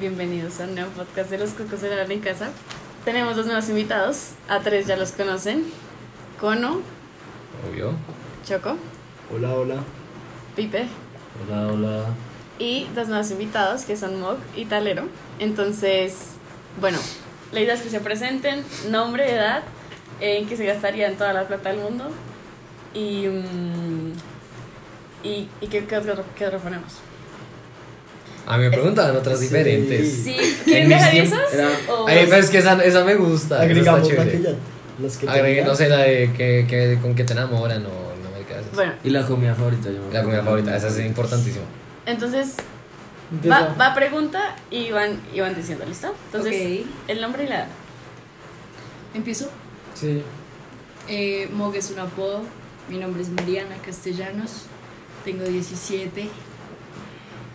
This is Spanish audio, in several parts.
bienvenidos a un nuevo podcast de los Cocos de la en casa. Tenemos dos nuevos invitados, a tres ya los conocen, Cono, Obvio. Choco, Hola, hola. Pipe Hola, hola. y dos nuevos invitados que son Mog y Talero. Entonces, bueno, la idea es que se presenten, nombre, edad, en que se gastarían toda la plata del mundo y, mm, y, y qué, qué otro, qué otro ponemos. A mí me preguntaban otras Sí. diferentes. Sí, En ¿quieren dejar esas? era- O- Ay, pero es que esa, esa me gusta. esa Agregamos está. Las que Agregué, tenía. no sé, la de que, que, con que te enamoran o no me digas. Bueno, Y la comida favorita, yo me La comida favorita, esa es importantísima. entonces va, va pregunta y van, y van diciendo, ¿listo? Entonces, Ok. el nombre y la. Empiezo. Sí. Eh, Mog es un apodo. Mi nombre es Mariana Castellanos. Tengo 17.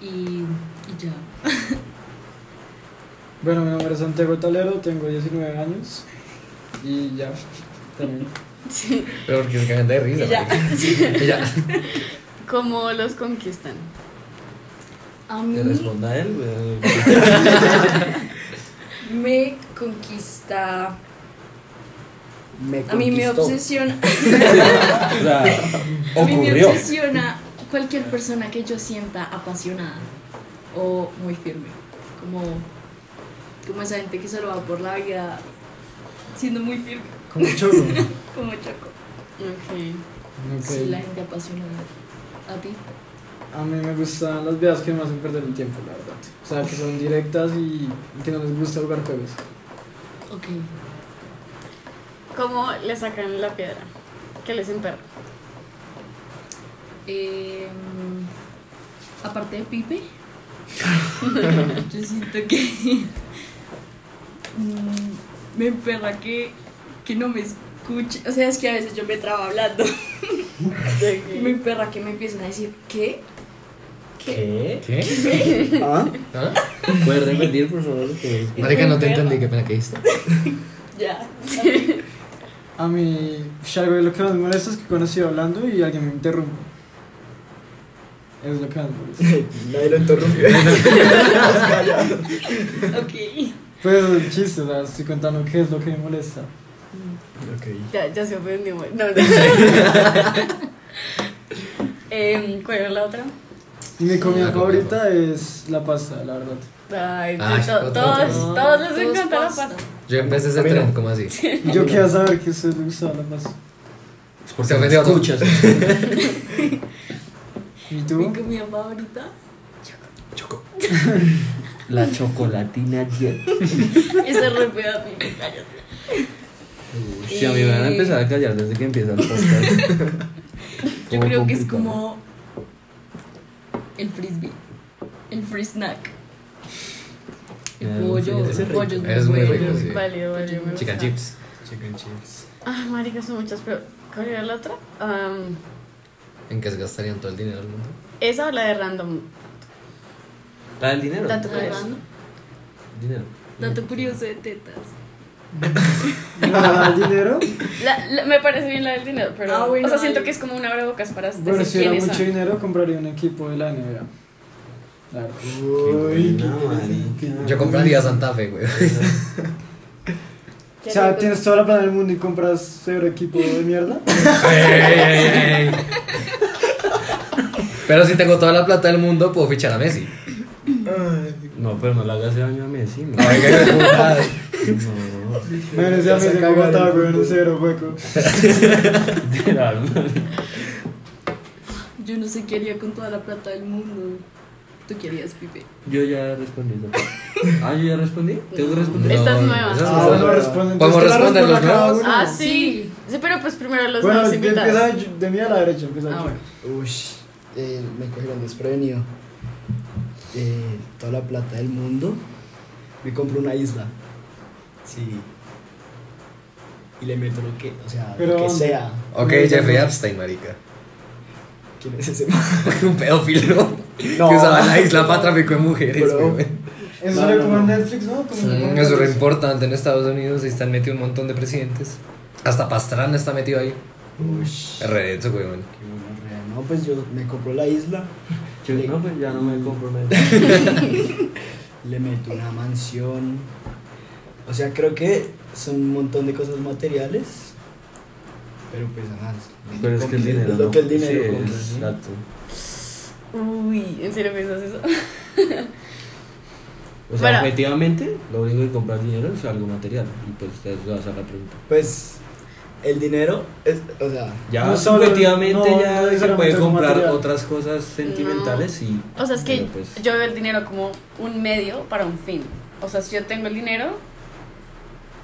Y, y ya. Bueno, mi nombre es Santiago Talero, tengo 19 años y ya, también. Sí. Pero porque se cagan de risa. Y ya. marica. Y ya. ¿Cómo los conquistan? A mí responda él, me conquista. Me A mí me obsesiona. O sea, A mí me obsesiona cualquier persona que yo sienta apasionada o muy firme. Como, como esa gente que solo va por la vida siendo muy firme, Como choro. como Choco. Ok. Sí, la gente apasionada. ¿A ti? A mí me gustan las vidas que me hacen perder el tiempo, la verdad. O sea, que son directas y que no les gusta jugar juegos. Ok. ¿Cómo le sacan la piedra? ¿Qué les emperra? Eh, aparte de Pipe, yo siento que mm, me emperra que, que no me escuche. O sea, es que a veces yo me trabo hablando. Y me emperra que me empiecen a decir, ¿qué? ¿Qué? ¿Qué? ¿Qué? ¿Ah? ¿Ah? ¿Puedes repetir, por favor? Que- Marica, no te entendí, qué pena que diste. Ya. A mí, algo de lo que más me molesta es que cuando estoy hablando y alguien me interrumpe. Es lo que más me molesta. Nadie lo interrumpió. Ok. Pues es el chiste, o sea, estoy contando qué es lo que me molesta. ok. Ya, ya se ofendió. No, no. Em, ¿Cuál era la otra? Mi comida La comida favorita es la pasta, la verdad. Ay, Ay, to- otra todos, vez. todos les Todos encanta la pasta. Yo empecé ese tren, ¿cómo así? Y yo quiero saber que a ustedes les gusta la pasta. Se ofendió. Escuchas. ¿Y Mi tú? comida favorita. Choco. La chocolatina Jet. Ese es re Pipe, cállate. Si a mí me van a empezar a callar desde que empieza el podcast. Yo Como creo que es complicado. como el frisbee, el free snack. El Eh, pollo, el es pollo es Es muy rico, bueno. sí. Válido, válido. Chicken chips. Chicken chips. Ah, marica, son muchas, pero ¿cuál era la otra? Am, ¿En qué se gastarían todo el dinero del mundo? esa o la de random. La del dinero. Dato Ah, curioso. ¿no? Dinero. Dato curioso de tetas. ¿La del dinero? La- la- me parece bien la del dinero, pero. Ah, bueno, o sea, siento que es como un abrebocas para Bueno, decir si hubiera quiénes mucho son. dinero, compraría un equipo de la NBA. Claro. Uy, buena, qué marica. Yo compraría Santa Fe, güey. O sea, tienes toda la plata del mundo y compras cero equipo de mierda. Ey, ey, ey. Pero si tengo toda la plata del mundo, puedo fichar a Messi. No, pero no le hagas daño a Messi. man. Ay, qué. No. Bueno, ese a güey, en un fútbol. cero hueco. Yo no sé qué haría con toda la plata del mundo. ¿Tú qué harías, Pipe? Yo ya respondí. ¿no? Ah, yo ya respondí. ¿Tengo que responder? Esta es nueva. esa es Ah, bueno, responden. ¿Podemos Entonces, ¿qué la responder los nuevos? Ah, sí. Sí, pero pues primero los Bueno, nuevos empieza invitados. de mí a la derecha, empieza Ah, bueno. Uy, eh, me cogieron desprevenido. Eh, toda la plata del mundo. Me compro una isla. Sí. Y le meto lo que, o sea, Pero lo que sea. Ok, Jeffrey Epstein, marica. ¿Quién es ese? Un pedófilo No. que usaba la isla para tráfico de mujeres, güey. Eso No, no, como en Netflix, ¿no? Como en Netflix. Eso es importante en Estados Unidos. Ahí están metidos un montón de presidentes. Hasta Pastrana está metido ahí. Uy. Es re denso, güey. rea. No, pues yo me compro la isla. Yo, no, pues ya no me comprometo. le meto una mansión. O sea, creo que son un montón de cosas materiales. Pero pues nada. es- Pero es que el es dinero. lo que el dinero Sí, compra, ¿sí? Exacto. Uy, ¿en serio piensas eso? O sea, Bueno. objetivamente, lo único que compra dinero es algo material. Y pues te vas a la pregunta. Pues el dinero es, o sea, Ya No solo- subjetivamente no- ya no se puede comprar material. otras cosas sentimentales y. O sea, es que pues, yo veo el dinero como un medio para un fin. O sea, si yo tengo el dinero,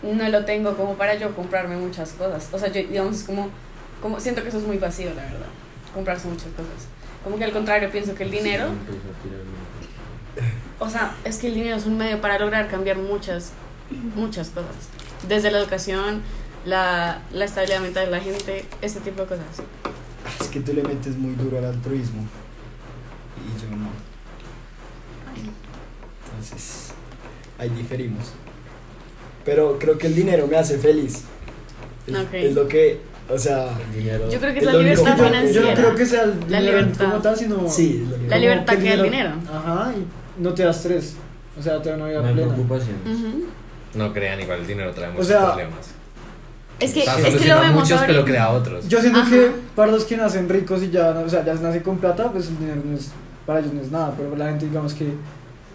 no lo tengo como para yo comprarme muchas cosas. O sea, yo, digamos, es como, como siento que eso es muy vacío, la verdad. Comprarse muchas cosas. Como que al contrario, pienso que el dinero, o sea, es que el dinero es un medio para lograr cambiar muchas, muchas cosas. Desde la educación, la, la estabilidad mental de la gente, ese tipo de cosas. es que tú le metes muy duro al altruismo. Y yo no. Entonces, ahí diferimos. Pero creo que el dinero me hace feliz. Es, Ok. es lo que, o sea, El dinero. Yo creo que Es es la libertad que- Yo financiera. no creo que sea el La dinero libertad. como tal, sino sí, es lo La libertad que el dinero. Ajá, y no te da estrés. O sea, te da una vida No hay plena. preocupaciones. Ujú. No crean, igual el dinero trae muchos sea, problemas. Es que, O sea, es que lo vemos muchos, pero crea otros. Yo siento Ajá. que para los que nacen ricos y ya, o sea, ya nacen con plata, pues el dinero no es, para ellos no es nada, pero la gente digamos que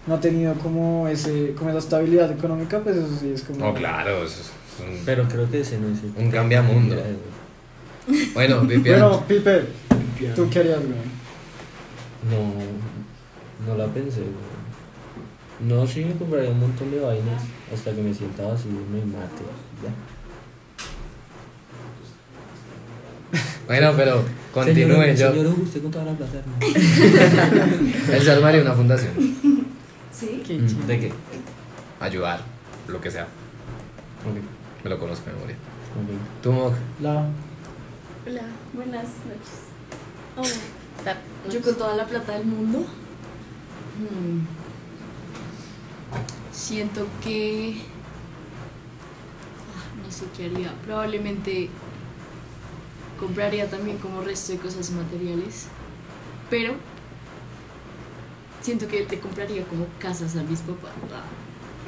no ha tenido como ese como esa estabilidad económica, pues eso sí es como No, claro, eso es un- Pero creo que ese no es el. Un cambiamundo. Bueno, Vivian, Bueno, Pipe, Piano. ¿tú qué harías, güey? No, no la pensé, güey. No, sí me compraría un montón de vainas hasta que me sienta vacío y me mate. Ya. bueno, pero continúe Señor, yo. Señor Hugo, usted con toda la plata. Él se armaría una fundación. Sí. Qué chido. ¿De qué? Ayudar, lo que sea. Me lo conozco de memoria. Tú, Mog, La Hola, buenas noches. Oh, tar- Yo con toda la plata del mundo. hmm, siento que. ah, No sé qué haría. Probablemente compraría también como resto de cosas materiales. Pero siento que te compraría como casas a mis papás.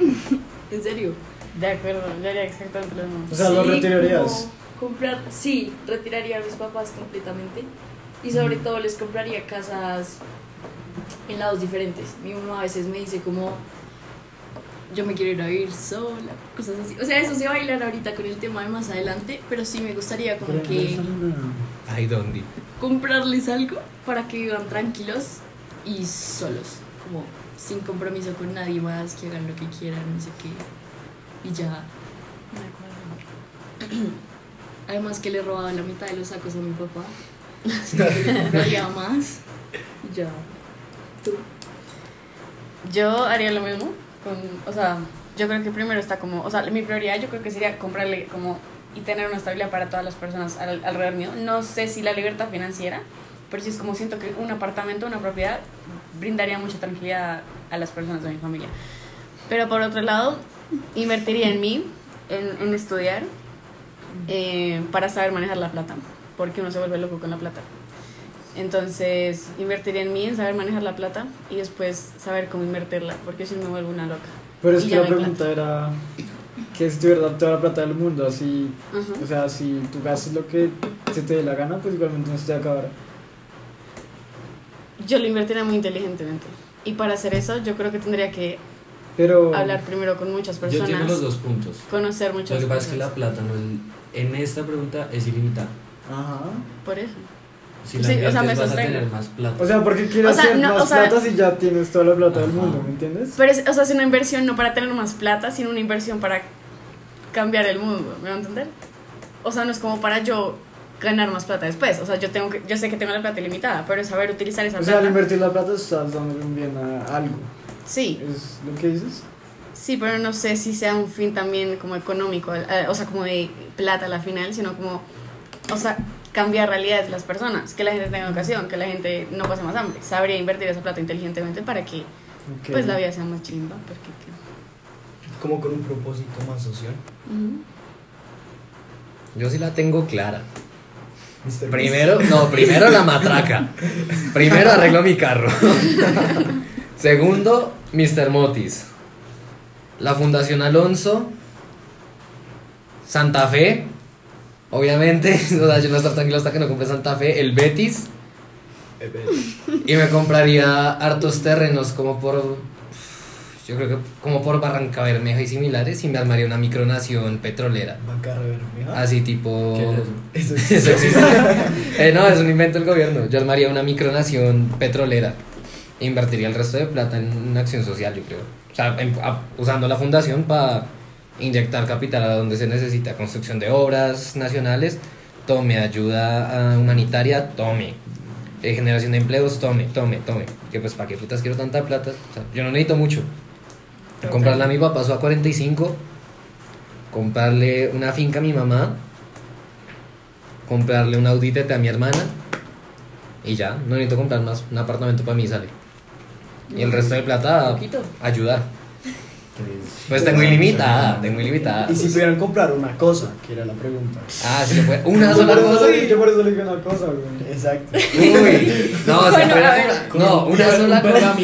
¿En serio? De acuerdo, yo haría exactamente lo mismo. O sea, lo Sí, retirarías. como Comprar, sí, retiraría a mis papás completamente. Y sobre todo les compraría casas en lados diferentes. Mi mamá a veces me dice como, yo me quiero ir a vivir sola, cosas así. O sea, eso se va a bailar ahorita con el tema de más adelante, pero sí me gustaría como que ay, ¿dónde? comprarles algo para que vivan tranquilos y solos, como sin compromiso con nadie más, que hagan lo que quieran, no sé qué. Y ya. Además que le robaba la mitad de los sacos a mi papá. Compraría más. Y ya. Tú. Yo haría lo mismo. Con, o sea, yo creo que primero está como. O sea, mi prioridad yo creo que sería comprarle como. Y tener una estabilidad para todas las personas al- alrededor mío. No sé si la libertad financiera, pero sí es como siento que un apartamento, una propiedad, brindaría mucha tranquilidad a las personas de mi familia. Pero por otro lado, invertiría en mí, en, en estudiar, eh, para saber manejar la plata, porque uno se vuelve loco con la plata. Entonces, invertiría en mí, en saber manejar la plata y después saber cómo invertirla, porque si no me vuelvo una loca. Pero es que la pregunta era que si tuvieras toda la plata del mundo, así, Ajá. o sea, si tú gastas lo que se te dé la gana, pues igualmente no se te acabará. Yo lo invertiría muy inteligentemente. Y para hacer eso, yo creo que tendría que Pero hablar primero con muchas Yo personas, entiendo los dos puntos. conocer Lo muchas que pasa es que la plata no es, en esta pregunta es ilimitada. Ajá. Por eso. Si la Sí, o sea, me vas a tener más plata. O sea, porque quieres O sea, hacer no, más o sea- plata si ya tienes toda la plata del Ajá. mundo, ¿me entiendes? Pero es, o sea, es una inversión no para tener más plata, sino una inversión para cambiar el mundo, ¿me van a entender? O sea, no es como para yo ganar más plata después. O sea, yo tengo que, yo sé que tengo la plata ilimitada, pero es saber utilizar esa O sea, al plata. invertir la plata estás dando un bien a algo. Sí, ¿Es lo que dices? sí, pero no sé si sea un fin también como económico, eh, o sea, como de plata a la final, sino como, o sea, cambiar realidades de las personas, que la gente tenga educación, que la gente no pase más hambre. Sabría invertir esa plata inteligentemente para que Ok. pues la vida sea más chimba, porque como con un propósito más social. Ujú. Yo sí la tengo clara. Mr. Primero, no, primero la matraca. Primero arreglo mi carro. Segundo, Mr. Motis. La Fundación Alonso. Santa Fe. Obviamente. O sea, yo no estar tranquilo hasta que no compre Santa Fe. El Betis. Y me compraría hartos terrenos como por. Yo creo que como por Barranca Bermeja y similares. Y me armaría una micronación petrolera. Banca Bermeja. Así tipo. ¿Qué es eso? Eso existe. Eh, no, es un invento del gobierno. Yo armaría una micronación petrolera. E invertiría el resto de plata en una acción social, yo creo. O sea, en- a- usando la fundación para inyectar capital a donde se necesita. Construcción de obras nacionales, tome. Ayuda ah, humanitaria, tome. Eh, generación de empleos, tome, tome, tome. Que pues, ¿para qué putas quiero tanta plata? O sea, yo no necesito mucho. Comprarle a mi papá su A45. Comprarle una finca a mi mamá comprarle un Audi TT a mi hermana y ya, no necesito comprar más, un apartamento para mí sale. Y el resto de plata ayudar. Pues tengo ilimitada, tengo ilimitada. Y si pudieran comprar una cosa, que era la pregunta. Ah, si le puede. Una Yo sola por, eso, cosa. le- yo por eso le dije una cosa, güey. Exacto. Uy, no, si Bueno, fuera a ver. una- no, una sola un cosa.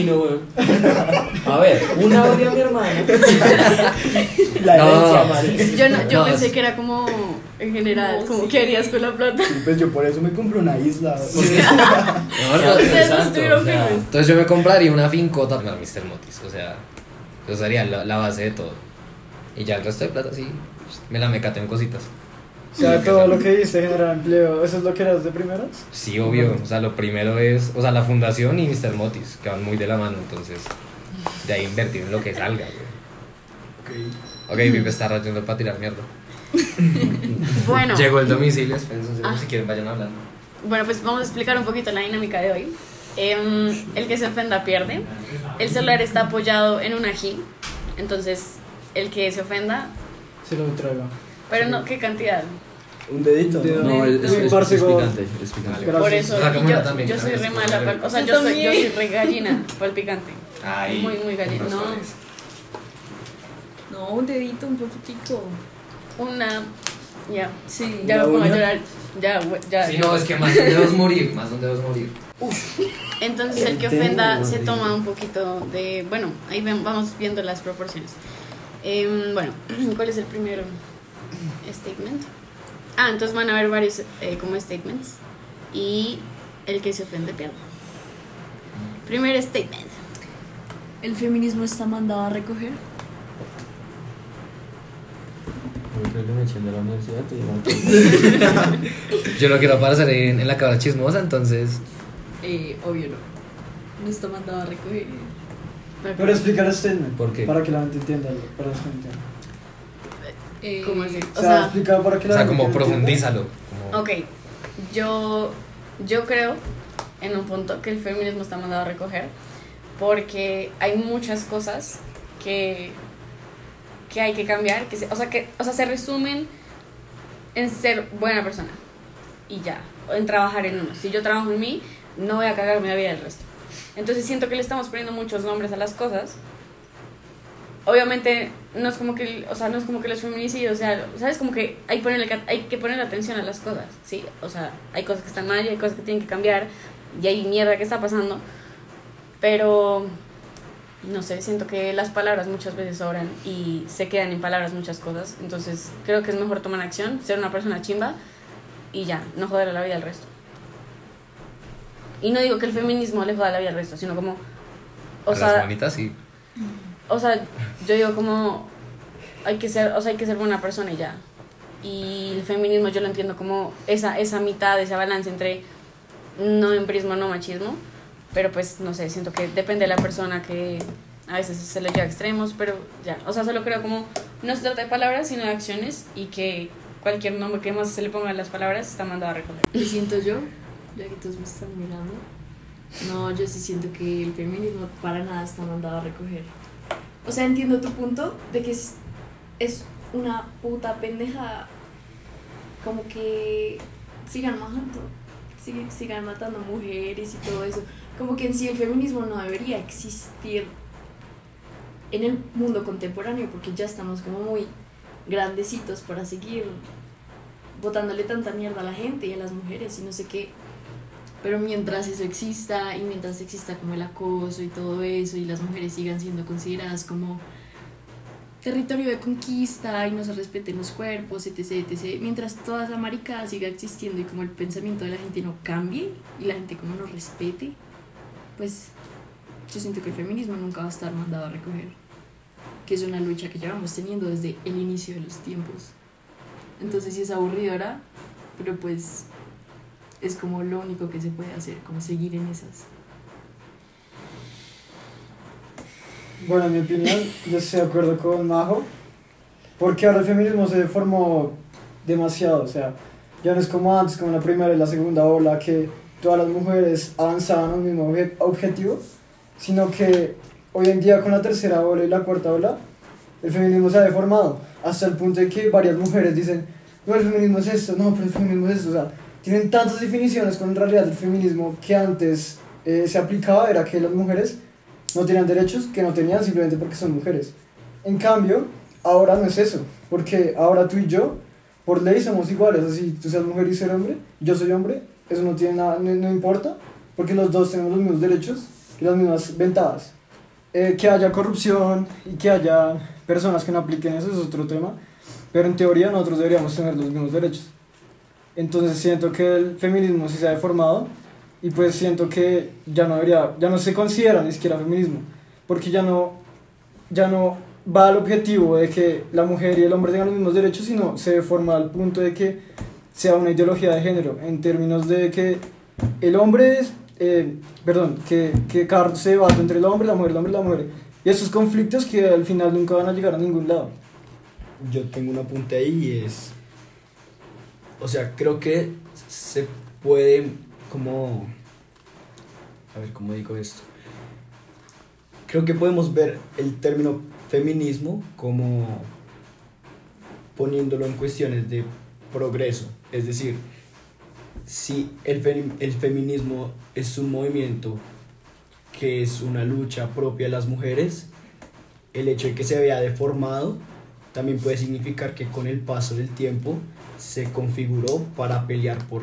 A ver, una odia a mi hermana. La No. herencia, marica. Yo, no, yo No, pensé que era como en general, No, como sí. ¿qué harías con la plata? Y Pues yo por eso me compré una isla. No, entonces, Ustedes no estuvieron o sea, entonces yo me compraría una fincota para Mr. Motis, o sea, eso sería la, la base de todo. Y ya el resto de plata sí, me la mecateo en cositas. O sea, todo lo que dice generar empleo, ¿eso es lo que eras de primeras? Sí, obvio. O sea, lo primero es, o sea, la fundación y Mr. Motis, que van muy de la mano, entonces, de ahí invertir en lo que salga, güey. Ok. Ok, Pipe está rayando para tirar mierda. Bueno, Llegó el domicilio, entonces, Ah. si quieren vayan hablando. bueno, pues vamos a explicar un poquito la dinámica de hoy. Em, el que se ofenda pierde. El celular está apoyado en un ají, entonces el que se ofenda, Se lo traigo. pero no, ¿qué cantidad? Un dedito. ¿no? No, es, es, es, es picante, es picante. Gracias. Por eso, yo, también, yo soy re mala, o sea, Yo soy, yo soy re gallina para el picante. Ay, Muy, muy gallina. No. No, un dedito, un poquitico. una, ya, Sí. ya ¿Una me pongo a llorar, ya, ya. Sí, no, es que más donde debes morir, más donde debes morir. Entonces el que ofenda se toma un poquito de, bueno, ahí ven- vamos viendo las proporciones. Em, bueno, ¿cuál es el primero statement? Ah, entonces van a haber varios eh, como statements y el que se ofende pierde. Primer statement. ¿El feminismo está mandado a recoger? Yo creo que me echen de la universidad y no. Yo no quiero aparecer en, en la cabra chismosa, entonces. Eh, obvio no. No está mandado a recoger. Pero explicar statement. ¿Por qué? Para que la gente entienda. Para que la gente entienda. Eh, ¿Cómo así? O sea, explicar para que O la sea, gente como profundízalo. como- Ok, yo, yo creo en un punto que el feminismo está mandado a recoger porque hay muchas cosas que, que hay que cambiar, que se, o, sea, que, o sea, se resumen en ser buena persona y ya, en trabajar en uno. Si yo trabajo en mí, no voy a cagarme la vida del resto. Entonces siento que le estamos poniendo muchos nombres a las cosas. Obviamente no es como que, o sea, no es como que los feminicidios, o sea, sabes como que hay, ponerle, ca- hay que ponerle atención a las cosas, ¿sí? O sea, hay cosas que están mal y hay cosas que tienen que cambiar y hay mierda que está pasando. Pero no sé, siento que las palabras muchas veces sobran y se quedan en palabras muchas cosas. Entonces creo que es mejor tomar acción, ser una persona chimba y ya, no joder la vida al resto. Y no digo que el feminismo le joda la vida al resto, sino como... O a las sea, bonitas sí. o sea, yo digo como hay que ser, o sea, hay que ser buena persona y ya. Y el feminismo yo lo entiendo como esa, esa mitad, ese balance entre no empirismo, no machismo. Pero pues, no sé, siento que depende de la persona que a veces se le lleva a extremos, pero ya. O sea, solo creo como no se trata de palabras, sino de acciones y que cualquier nombre que más se le ponga a las palabras está mandado a recoger. ¿Qué siento yo? Ya que todos me están mirando. No, yo sí siento que el feminismo para nada está mandado a recoger. O sea, entiendo tu punto de que es, es una puta pendeja. Como que sigan matando, sig- sigan matando mujeres y todo eso. Como que en sí el feminismo no debería existir en el mundo contemporáneo porque ya estamos como muy grandecitos para seguir botándole tanta mierda a la gente y a las mujeres y no sé qué. Pero mientras eso exista y mientras exista como el acoso y todo eso y las mujeres sigan siendo consideradas como territorio de conquista y no se respeten los cuerpos, etc, etc. Mientras toda esa maricada siga existiendo y como el pensamiento de la gente no cambie y la gente como no respete, pues yo siento que el feminismo nunca va a estar mandado a recoger. Que es una lucha que llevamos teniendo desde el inicio de los tiempos. Entonces sí es aburridora, pero pues es como lo único que se puede hacer, como seguir en esas. Bueno, en mi opinión, yo estoy de acuerdo con Majo, porque ahora el feminismo se formó demasiado, o sea, ya no es como antes, como la primera y la segunda ola, que todas las mujeres avanzaban a un mismo obje- objetivo, sino que hoy en día con la tercera ola y la cuarta ola, el feminismo se ha deformado, hasta el punto de que varias mujeres dicen, no, el feminismo es esto, no, pero el feminismo es esto, o sea, tienen tantas definiciones con realidad el feminismo que antes eh, se aplicaba, era que las mujeres no tenían derechos que no tenían simplemente porque son mujeres. En cambio, ahora no es eso, porque ahora tú y yo, por ley, somos iguales. Así tú seas mujer y ser hombre, yo soy hombre, eso no tiene nada, no, importa, porque los dos tenemos los mismos derechos y las mismas ventajas. Eh, que haya corrupción y que haya personas que no apliquen eso es otro tema, pero en teoría nosotros deberíamos tener los mismos derechos. Entonces siento que el feminismo sí se ha deformado y pues siento que ya no debería, ya no se considera ni siquiera feminismo, porque ya no, ya no va al objetivo de que la mujer y el hombre tengan los mismos derechos, sino se deforma al punto de que sea una ideología de género, en términos de que el hombre es, eh, perdón, que, que cada se entre el hombre, la mujer, el hombre la mujer, y esos conflictos que al final nunca van a llegar a ningún lado. Yo tengo un apunte ahí y es. O sea, creo que se puede como. A ver, ¿cómo digo esto? Creo que podemos ver el término feminismo como poniéndolo en cuestiones de progreso. Es decir, si el, el feminismo es un movimiento que es una lucha propia de las mujeres, el hecho de que se vea deformado también puede significar que con el paso del tiempo se configuró para pelear por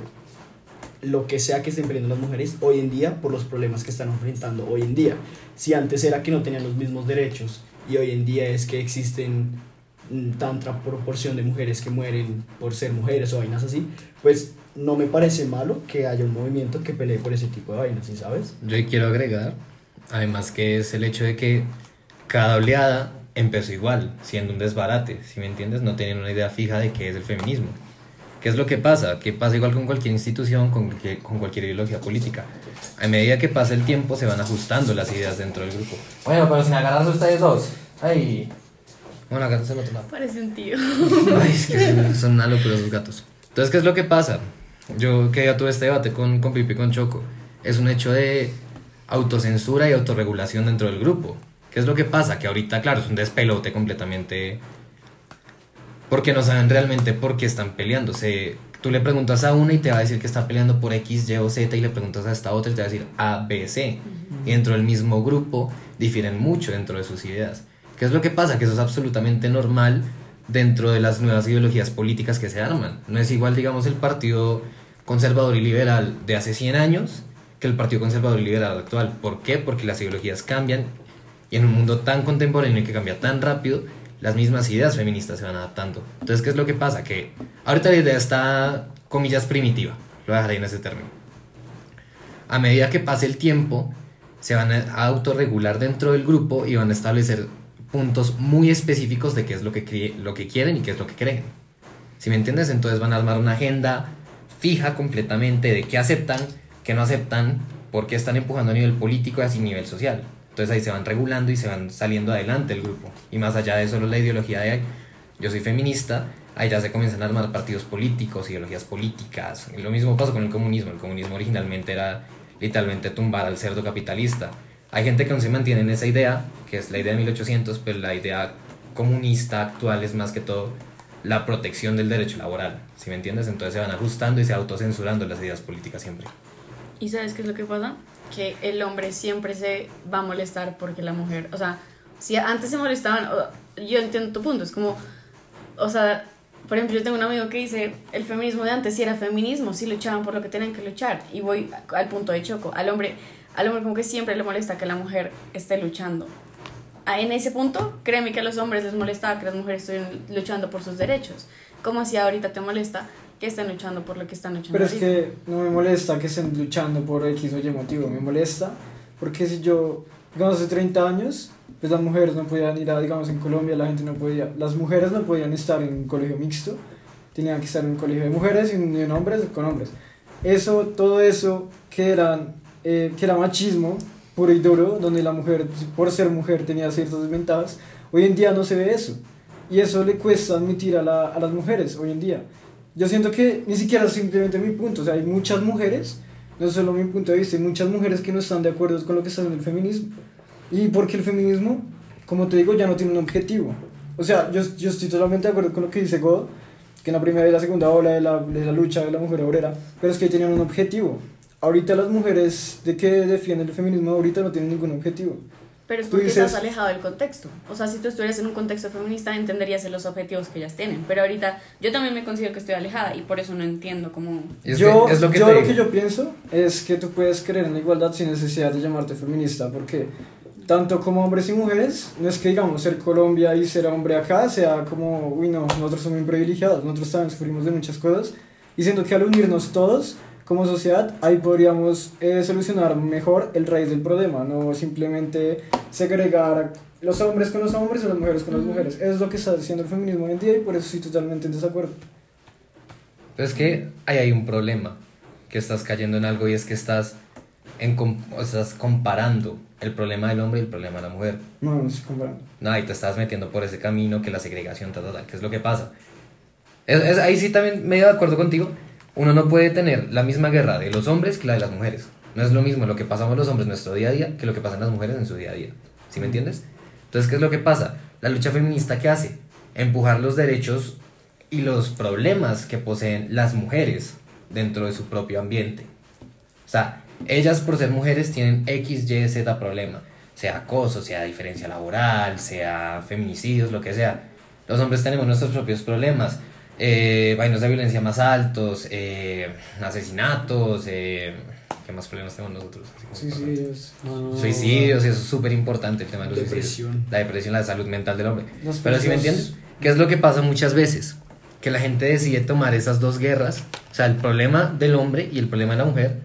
lo que sea que estén peleando las mujeres hoy en día por los problemas que están enfrentando hoy en día. Si antes era que no tenían los mismos derechos y hoy en día es que existen tanta proporción de mujeres que mueren por ser mujeres o vainas así, pues no me parece malo que haya un movimiento que pelee por ese tipo de vainas, ¿sí sabes? Yo quiero agregar, además que es el hecho de que cada oleada empezó igual, siendo un desbarate, si me entiendes, no tienen una idea fija de qué es el feminismo. ¿Qué es lo que pasa? Que pasa igual con cualquier institución, con, que- con cualquier ideología política. A medida que pasa el tiempo se van ajustando las ideas dentro del grupo. Bueno, pero sin agarrarse ustedes dos. Ay. Bueno, acá se lo otro lado. Parece un tío. Ay, es que son- son una locura esos gatos. Entonces, ¿qué es lo que pasa? Yo que ya tuve este debate con, con Pipi y con Choco. Es un hecho de autocensura y autorregulación dentro del grupo. ¿Qué es lo que pasa? Que ahorita, claro, es un despelote completamente... Porque no saben realmente por qué están peleándose. Tú le preguntas a una y te va a decir que está peleando por X, Y o Z y le preguntas a esta otra y te va a decir A, B, C. Y dentro del mismo grupo difieren mucho dentro de sus ideas. ¿Qué es lo que pasa? Que eso es absolutamente normal dentro de las nuevas ideologías políticas que se arman. No es igual, digamos, el Partido Conservador y Liberal de hace 100 años que el Partido Conservador y Liberal actual. ¿Por qué? Porque las ideologías cambian y en un mundo tan contemporáneo que cambia tan rápido, las mismas ideas feministas se van adaptando. Entonces, ¿qué es lo que pasa? Que ahorita la idea está, comillas, primitiva. Lo voy a dejar ahí en ese término. A medida que pase el tiempo, se van a autorregular dentro del grupo y van a establecer puntos muy específicos de qué es lo que, lo que quieren y qué es lo que creen. Si me entiendes, entonces van a armar una agenda fija completamente de qué aceptan, qué no aceptan, por qué están empujando a nivel político y así a nivel social. Entonces ahí se van regulando y se van saliendo adelante el grupo. Y más allá de solo la ideología de yo soy feminista, ahí ya se comienzan a armar partidos políticos, ideologías políticas. Y lo mismo pasó con el comunismo. El comunismo originalmente era literalmente tumbar al cerdo capitalista. Hay gente que aún se mantiene en esa idea, que es la idea de 1800, pero la idea comunista actual es más que todo la protección del derecho laboral, ¿sí me entiendes? Entonces se van ajustando y se autocensurando las ideas políticas siempre. ¿Y sabes qué es lo que pasa? Que el hombre siempre se va a molestar porque la mujer, o sea, si antes se molestaban, yo entiendo tu punto, es como, o sea, por ejemplo, yo tengo un amigo que dice, el feminismo de antes sí era feminismo, sí luchaban por lo que tenían que luchar. Y voy al punto de choco. Al hombre, al hombre como que siempre le molesta que la mujer esté luchando. Ah, En ese punto, créeme que a los hombres les molestaba que las mujeres estuvieran luchando por sus derechos. ¿Cómo así ahorita te molesta que estén luchando por lo que están luchando? Pero es ahorita? que no me molesta que estén luchando por X o Y motivo, me molesta porque si yo, digamos, hace 30 años, pues las mujeres no podían ir a, digamos, en Colombia la gente no podía, las mujeres no podían estar en un colegio mixto, tenían que estar en un colegio de mujeres y de hombres con hombres. Eso, todo eso que, eran, eh, que era machismo puro y duro, donde la mujer, por ser mujer, tenía ciertas desventajas, hoy en día no se ve eso. Y eso le cuesta admitir a, la- a las mujeres hoy en día. Yo siento que ni siquiera es simplemente mi punto, o sea, hay muchas mujeres, no solo mi punto de vista, hay muchas mujeres que no están de acuerdo con lo que está haciendo el feminismo. Y porque el feminismo, como te digo, ya no tiene un objetivo. O sea, yo, yo estoy totalmente de acuerdo con lo que dice God, que en la primera y la segunda ola de la, de la lucha de la mujer obrera, pero es que tenían un objetivo. Ahorita las mujeres de que defienden el feminismo ahorita no tienen ningún objetivo. Pero es porque dices- estás alejado del contexto. O sea, si tú estuvieras en un contexto feminista, entenderías los objetivos que ellas tienen. Pero ahorita yo también me considero que estoy alejada y por eso no entiendo cómo... Es yo que es lo que yo lo que yo pienso es que tú puedes creer en la igualdad sin necesidad de llamarte feminista, porque tanto como hombres y mujeres, no es que digamos ser Colombia y ser hombre acá sea como, uy no, nosotros somos muy privilegiados, nosotros también sufrimos de muchas cosas, y siento que al unirnos todos como sociedad, ahí podríamos eh, solucionar mejor el raíz del problema, no simplemente segregar los hombres con los hombres o las mujeres con las mujeres. Eso es lo que está haciendo el feminismo hoy en día y por eso estoy totalmente en desacuerdo. Pero es que ahí hay un problema, que estás cayendo en algo y es que estás, en estás comparando el problema del hombre y el problema de la mujer. No, no estoy comparando. No, ahí te estás metiendo por ese camino que la segregación, ta, ta, ta, que es lo que pasa. Es- es- ahí sí también medio de acuerdo contigo. Uno no puede tener la misma guerra de los hombres que la de las mujeres. No es lo mismo lo que pasamos los hombres en nuestro día a día que lo que pasan las mujeres en su día a día. ¿Sí me entiendes? Entonces, ¿qué es lo que pasa? La lucha feminista, ¿qué hace? Empujar los derechos y los problemas que poseen las mujeres dentro de su propio ambiente. O sea, ellas por ser mujeres tienen X, Y, Z problema. Sea acoso, sea diferencia laboral, sea feminicidios, lo que sea. Los hombres tenemos nuestros propios problemas. Eh, vainos de violencia más altos, eh, asesinatos, eh, ¿qué más problemas tenemos nosotros? Sí, sí, es... Ah, Suicidios, eso es súper importante el tema de los suicidios. Depresión. La depresión, la salud mental del hombre. Las Pero si me personas- entiendes, ¿qué es lo que pasa muchas veces? Que la gente decide tomar esas dos guerras, o sea, el problema del hombre y el problema de la mujer,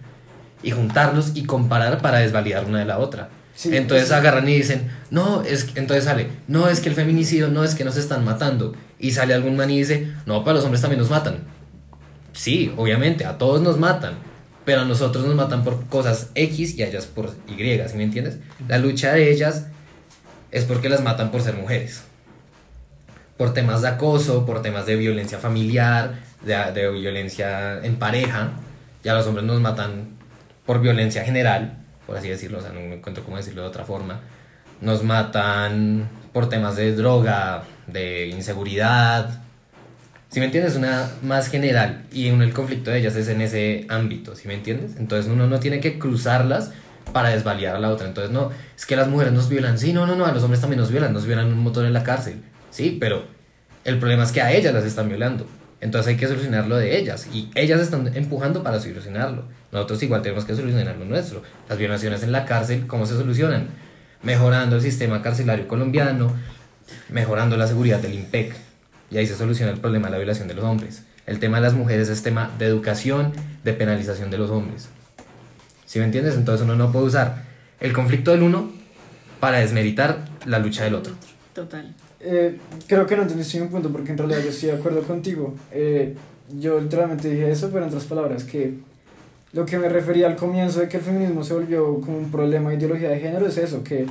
y juntarlos y comparar para desvalidar una de la otra. Sí, entonces sí. agarran y dicen, no, es que-", entonces sale, no, es que el feminicidio, no, es que nos están matando. Y sale algún man y dice, no, para los hombres también nos matan. Sí, obviamente, a todos nos matan, pero a nosotros nos matan por cosas X y a ellas por Y, ¿sí me entiendes? La lucha de ellas es porque las matan por ser mujeres. Por temas de acoso, por temas de violencia familiar, de, violencia en pareja. Ya los hombres nos matan por violencia general, por así decirlo, o sea, no encuentro cómo decirlo de otra forma. Nos matan por temas de droga, de inseguridad. Si me entiendes, una más general. Y uno, el conflicto de ellas es en ese ámbito, ¿sí me entiendes? Entonces uno no tiene que cruzarlas para desvalidar a la otra. Entonces, no, es que las mujeres nos violan. Sí, no, no, no, a los hombres también nos violan, nos violan un montón en la cárcel. Sí, pero el problema es que a ellas las están violando. Entonces hay que solucionarlo de ellas. Y ellas están empujando para solucionarlo. Nosotros igual tenemos que solucionar lo nuestro. Las violaciones en la cárcel, ¿cómo se solucionan? Mejorando el sistema carcelario colombiano, mejorando la seguridad del IMPEC. Y ahí se soluciona el problema de la violación de los hombres. El tema de las mujeres es tema de educación, de penalización de los hombres. ¿Sí me entiendes? Entonces uno no puede usar el conflicto del uno para desmeritar la lucha del otro. Total. Eh, creo que no entendiste mi punto porque en realidad yo estoy de acuerdo contigo. Eh, yo literalmente dije eso, pero en otras palabras, que lo que me refería al comienzo de que el feminismo se volvió como un problema de ideología de género es eso, que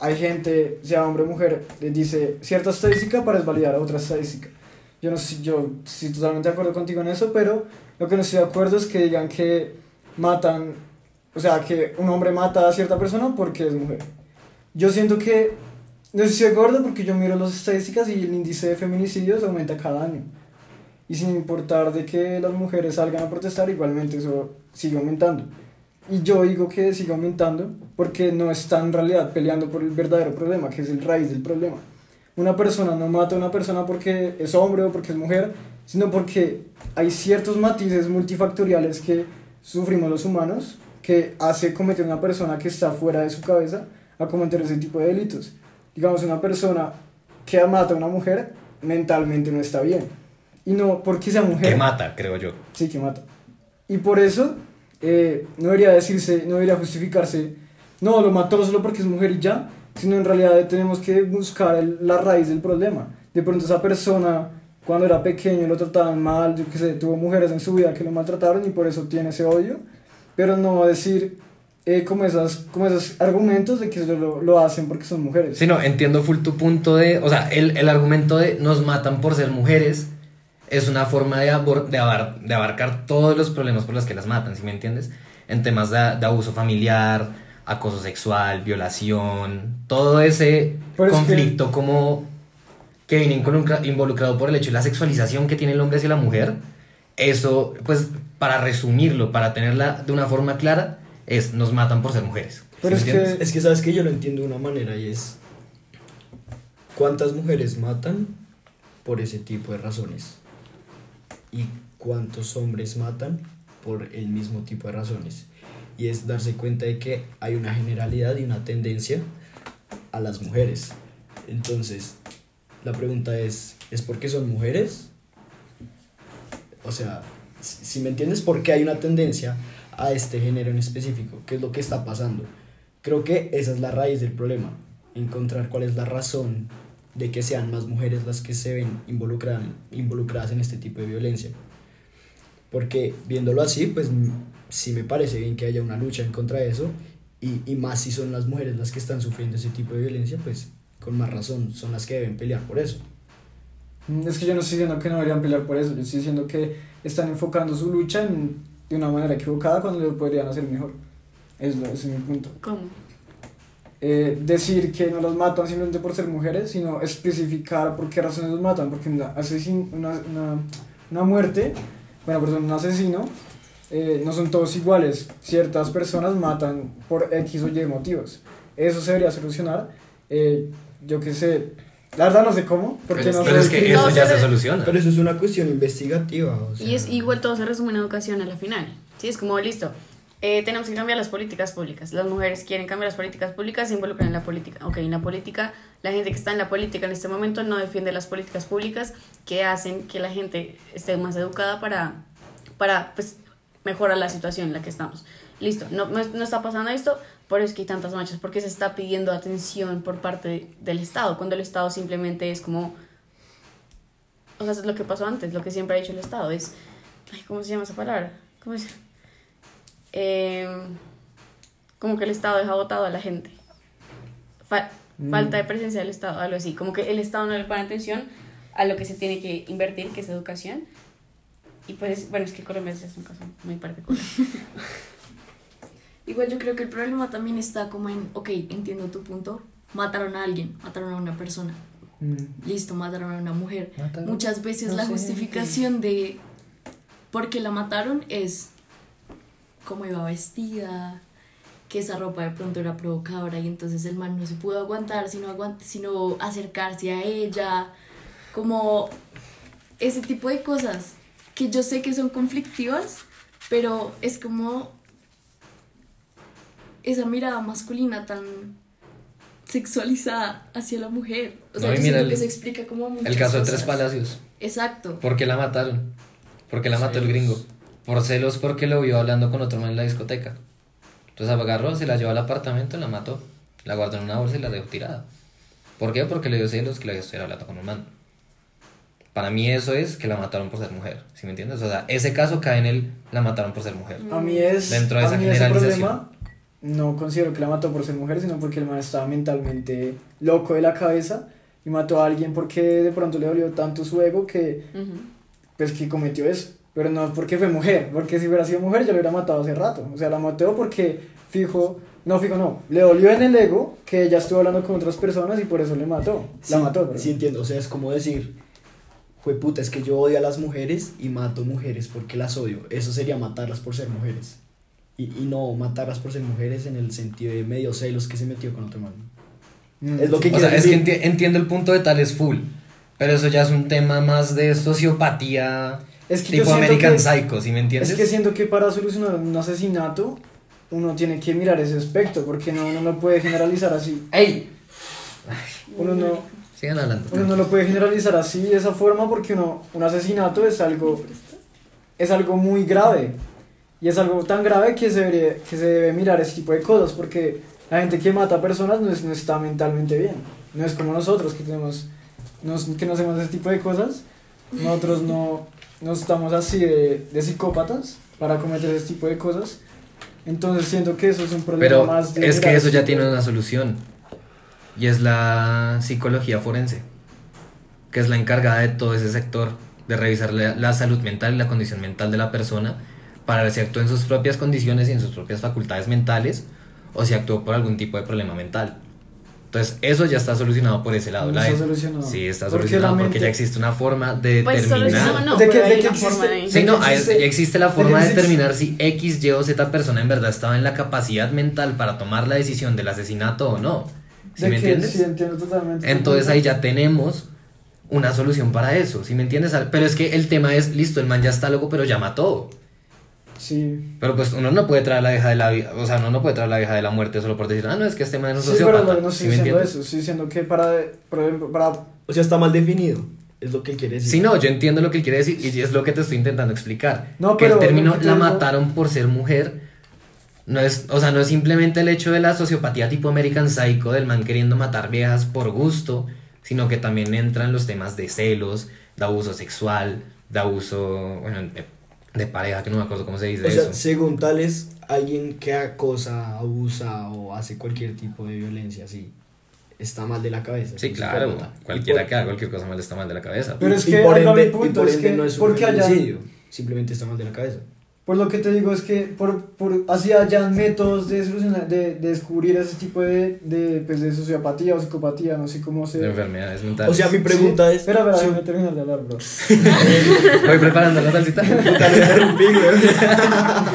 hay gente, sea hombre o mujer, dice cierta estadística para desvalidar a otra estadística. Yo no sé, yo estoy totalmente de acuerdo contigo en eso, pero lo que no estoy de acuerdo es que digan que matan, o sea, que un hombre mata a cierta persona porque es mujer. Yo siento que no estoy de acuerdo porque yo miro las estadísticas y el índice de feminicidios aumenta cada año. Y sin importar de que las mujeres salgan a protestar, igualmente eso sigue aumentando. Y yo digo que sigue aumentando porque no están en realidad peleando por el verdadero problema, que es el raíz del problema. una persona no mata a una persona porque es hombre o porque es mujer, sino porque hay ciertos matices multifactoriales que sufrimos los humanos que hace cometer una persona que está fuera de su cabeza a cometer ese tipo de delitos. Digamos, una persona que mata a una mujer mentalmente no está bien. Y no porque sea mujer. Que mata, creo yo. Sí, que mata. Y por eso eh, no debería decirse, no debería justificarse, no, lo mató solo porque es mujer y ya, sino en realidad tenemos que buscar la raíz del problema. De pronto esa persona, cuando era pequeño, lo trataban mal, yo qué sé, tuvo mujeres en su vida que lo maltrataron y por eso tiene ese odio, pero no decir eh, como, esas, como esos argumentos de que lo, lo hacen porque son mujeres. Sí, no, entiendo full tu punto de. O sea, el, el argumento de nos matan por ser mujeres es una forma de, abor- de, abar- de abarcar todos los problemas por los que las matan, ¿sí me entiendes? En temas de, de abuso familiar, acoso sexual, violación, todo ese Pero es que- conflicto como que viene involucra- involucrado por el hecho de la sexualización que tiene el hombre hacia la mujer. Eso, pues, para resumirlo, para tenerla de una forma clara, es nos matan por ser mujeres. ¿sí Pero es que- Es que sabes que yo lo entiendo de una manera y es cuántas mujeres matan por ese tipo de razones y cuántos hombres matan por el mismo tipo de razones. Y es darse cuenta de que hay una generalidad y una tendencia a las mujeres. Entonces, la pregunta es, ¿es porque son mujeres? O sea, si me entiendes, ¿por qué hay una tendencia a este género en específico? ¿Qué es lo que está pasando? Creo que esa es la raíz del problema, encontrar cuál es la razón de que sean más mujeres las que se ven involucradas, involucradas en este tipo de violencia. Porque viéndolo así, pues sí me parece bien que haya una lucha en contra de eso, y, y más si son las mujeres las que están sufriendo ese tipo de violencia, pues con más razón son las que deben pelear por eso. Mm, Es que yo no estoy diciendo que no deberían pelear por eso, yo estoy diciendo que están enfocando su lucha en- de una manera equivocada cuando lo podrían hacer mejor. Es lo, ese es mi punto. ¿Cómo? Eh, decir que no los matan simplemente por ser mujeres, sino especificar por qué razones los matan, porque una, asesin- una, una, una muerte, bueno, perdón, un asesino, eh, no son todos iguales. Ciertas personas matan por X o Y motivos. Eso se debería solucionar. Eh, yo qué sé, la verdad no sé cómo, porque Pero, no pero es que eso ya se se- soluciona. Pero eso es una cuestión investigativa. o sea, Y es igual todo se resume en educación a la final. Sí, es como listo. Eh, tenemos que cambiar las políticas públicas. Las mujeres quieren cambiar las políticas públicas, se involucran en la política. Ok, en la política, la gente que está en la política en este momento no defiende las políticas públicas que hacen que la gente esté más educada para, para pues, mejorar la situación en la que estamos. Listo, no, no, no está pasando esto, por eso es que hay tantas marchas, porque se está pidiendo atención por parte de- del Estado, cuando el Estado simplemente es como o sea, es lo que pasó antes, lo que siempre ha dicho el Estado, es, ay, ¿cómo se llama esa palabra? ¿Cómo es? Eh, como que el Estado deja votado a la gente. Fa- Mm. Falta de presencia del Estado, algo así. Como que el Estado no le pone atención a lo que se tiene que invertir, que es educación. Y pues, bueno, es que Colombia es un caso muy particular. Igual yo creo que el problema también está como en, ok, entiendo tu punto, mataron a alguien, mataron a una persona, Mm. listo, mataron a una mujer. Mataron. Muchas veces No la sé, justificación de por qué la mataron es cómo iba vestida, que esa ropa de pronto era provocadora y entonces el man no se pudo aguantar, sino, aguant sino acercarse a ella, como ese tipo de cosas que yo sé que son conflictivas, pero es como esa mirada masculina tan sexualizada hacia la mujer. O sea, No, mira el- que se explica como El caso de Tres. Palacios. Exacto. ¿Por qué la mataron? ¿Por qué la mató el gringo? Por celos porque lo vio hablando con otro man en la discoteca. Entonces agarró, se la llevó al apartamento, la mató. La guardó en una bolsa y la dejó tirada. ¿Por qué? Porque le dio celos que la estuviera hablando con un man. Para mí eso es que la mataron por ser mujer. ¿Sí me entiendes? O sea, ese caso cae en el la mataron por ser mujer. A mí es. Dentro de a esa mí ese generalización. problema no considero que la mató por ser mujer, sino porque el man estaba mentalmente loco de la cabeza y mató a alguien porque de pronto le dolió tanto su ego que pues que cometió eso. Pero no porque fue mujer, porque si hubiera sido mujer ya lo hubiera matado hace rato. O sea, la mató porque fijo, no fijo, no, le dolió en el ego que ella estuvo hablando con otras personas y por eso le mató. La Sí, mató, perdón. Sí, entiendo. O sea, es como decir, fue puta, es que yo odio a las mujeres y mato mujeres porque las odio. Eso sería matarlas por ser mujeres. Y, y no matarlas por ser mujeres en el sentido de medio celos que se metió con otro man. Mm. Es lo que O sea, quiero es que decir. enti- entiendo el punto de tal es full. Pero eso ya es un tema más de sociopatía Es que tipo American que- Psycho, ¿sí me entiendes? Es que siento que para solucionar un asesinato uno tiene que mirar ese aspecto, porque no, uno no puede generalizar así. ¡Ey! Uno no, Sigan hablando. uno no lo puede generalizar así de esa forma porque uno, un asesinato es algo, es algo muy grave. Y es algo tan grave que se, debería- que se debe mirar ese tipo de cosas, porque la gente que mata personas no, es- no está mentalmente bien. No es como nosotros que tenemos, nos, que no hacemos ese tipo de cosas. Nosotros no, no estamos así de, de psicópatas para cometer ese tipo de cosas. Entonces siento que eso es un problema Pero más de es que eso ya tiene una solución. Y es la psicología forense. Que es la encargada de todo ese sector. De revisar la, la salud mental y la condición mental de la persona. Para ver si actuó en sus propias condiciones y en sus propias facultades mentales. O si actuó por algún tipo de problema mental. Entonces, eso ya está solucionado por ese lado. No La está solucionado. Sí, está Porque solucionado porque mente- ya existe una forma de Pues determinar. no, De que- de que existe-. Sí, no, hay- existe- existe la forma de determinar si X, Y o Z persona en verdad estaba en la capacidad mental para tomar la decisión del asesinato o no. ¿Sí de me que entiendes? Sí, entiendo totalmente. Entonces ahí ya tenemos una solución para eso, ¿sí me entiendes? Pero es que el tema es, listo, el man ya está loco, pero ya mató. Sí. Pero pues uno no puede traer la vieja de la vida, o sea, uno no puede traer la vieja de la muerte solo por decir, ah, no, es que este man es un Sí, pero no, no ¿sí estoy diciendo eso. Estoy diciendo que para, por ejemplo, para O sea, está mal definido. Es lo que él quiere decir. Sí, no, yo entiendo lo que él quiere decir y es lo que te estoy intentando explicar. No, que pero el término que la mataron por ser mujer no es, o sea, no es simplemente el hecho de la sociopatía tipo American Psycho del man queriendo matar viejas por gusto, sino que también entran los temas de celos, de abuso sexual, de abuso, bueno, de, de pareja, que no me acuerdo cómo se dice O sea, eso. según tales, alguien que acosa, abusa o hace cualquier tipo de violencia así, está mal de la cabeza. Sí, claro, cualquiera por- que haga cualquier cosa mal está mal de la cabeza. Pero es que por ende, punto, por es ende que no es un porque feminicidio, simplemente está mal de la cabeza. Por lo que te digo es que por, por así hayan métodos de solucionar, de, de descubrir ese tipo de, de, pues, de sociopatía o psicopatía, no sé cómo se... De enfermedades mentales. O sea, mi pregunta Sí, es... Espera, espera, déjame terminar de hablar, bro. Voy preparando la salsita.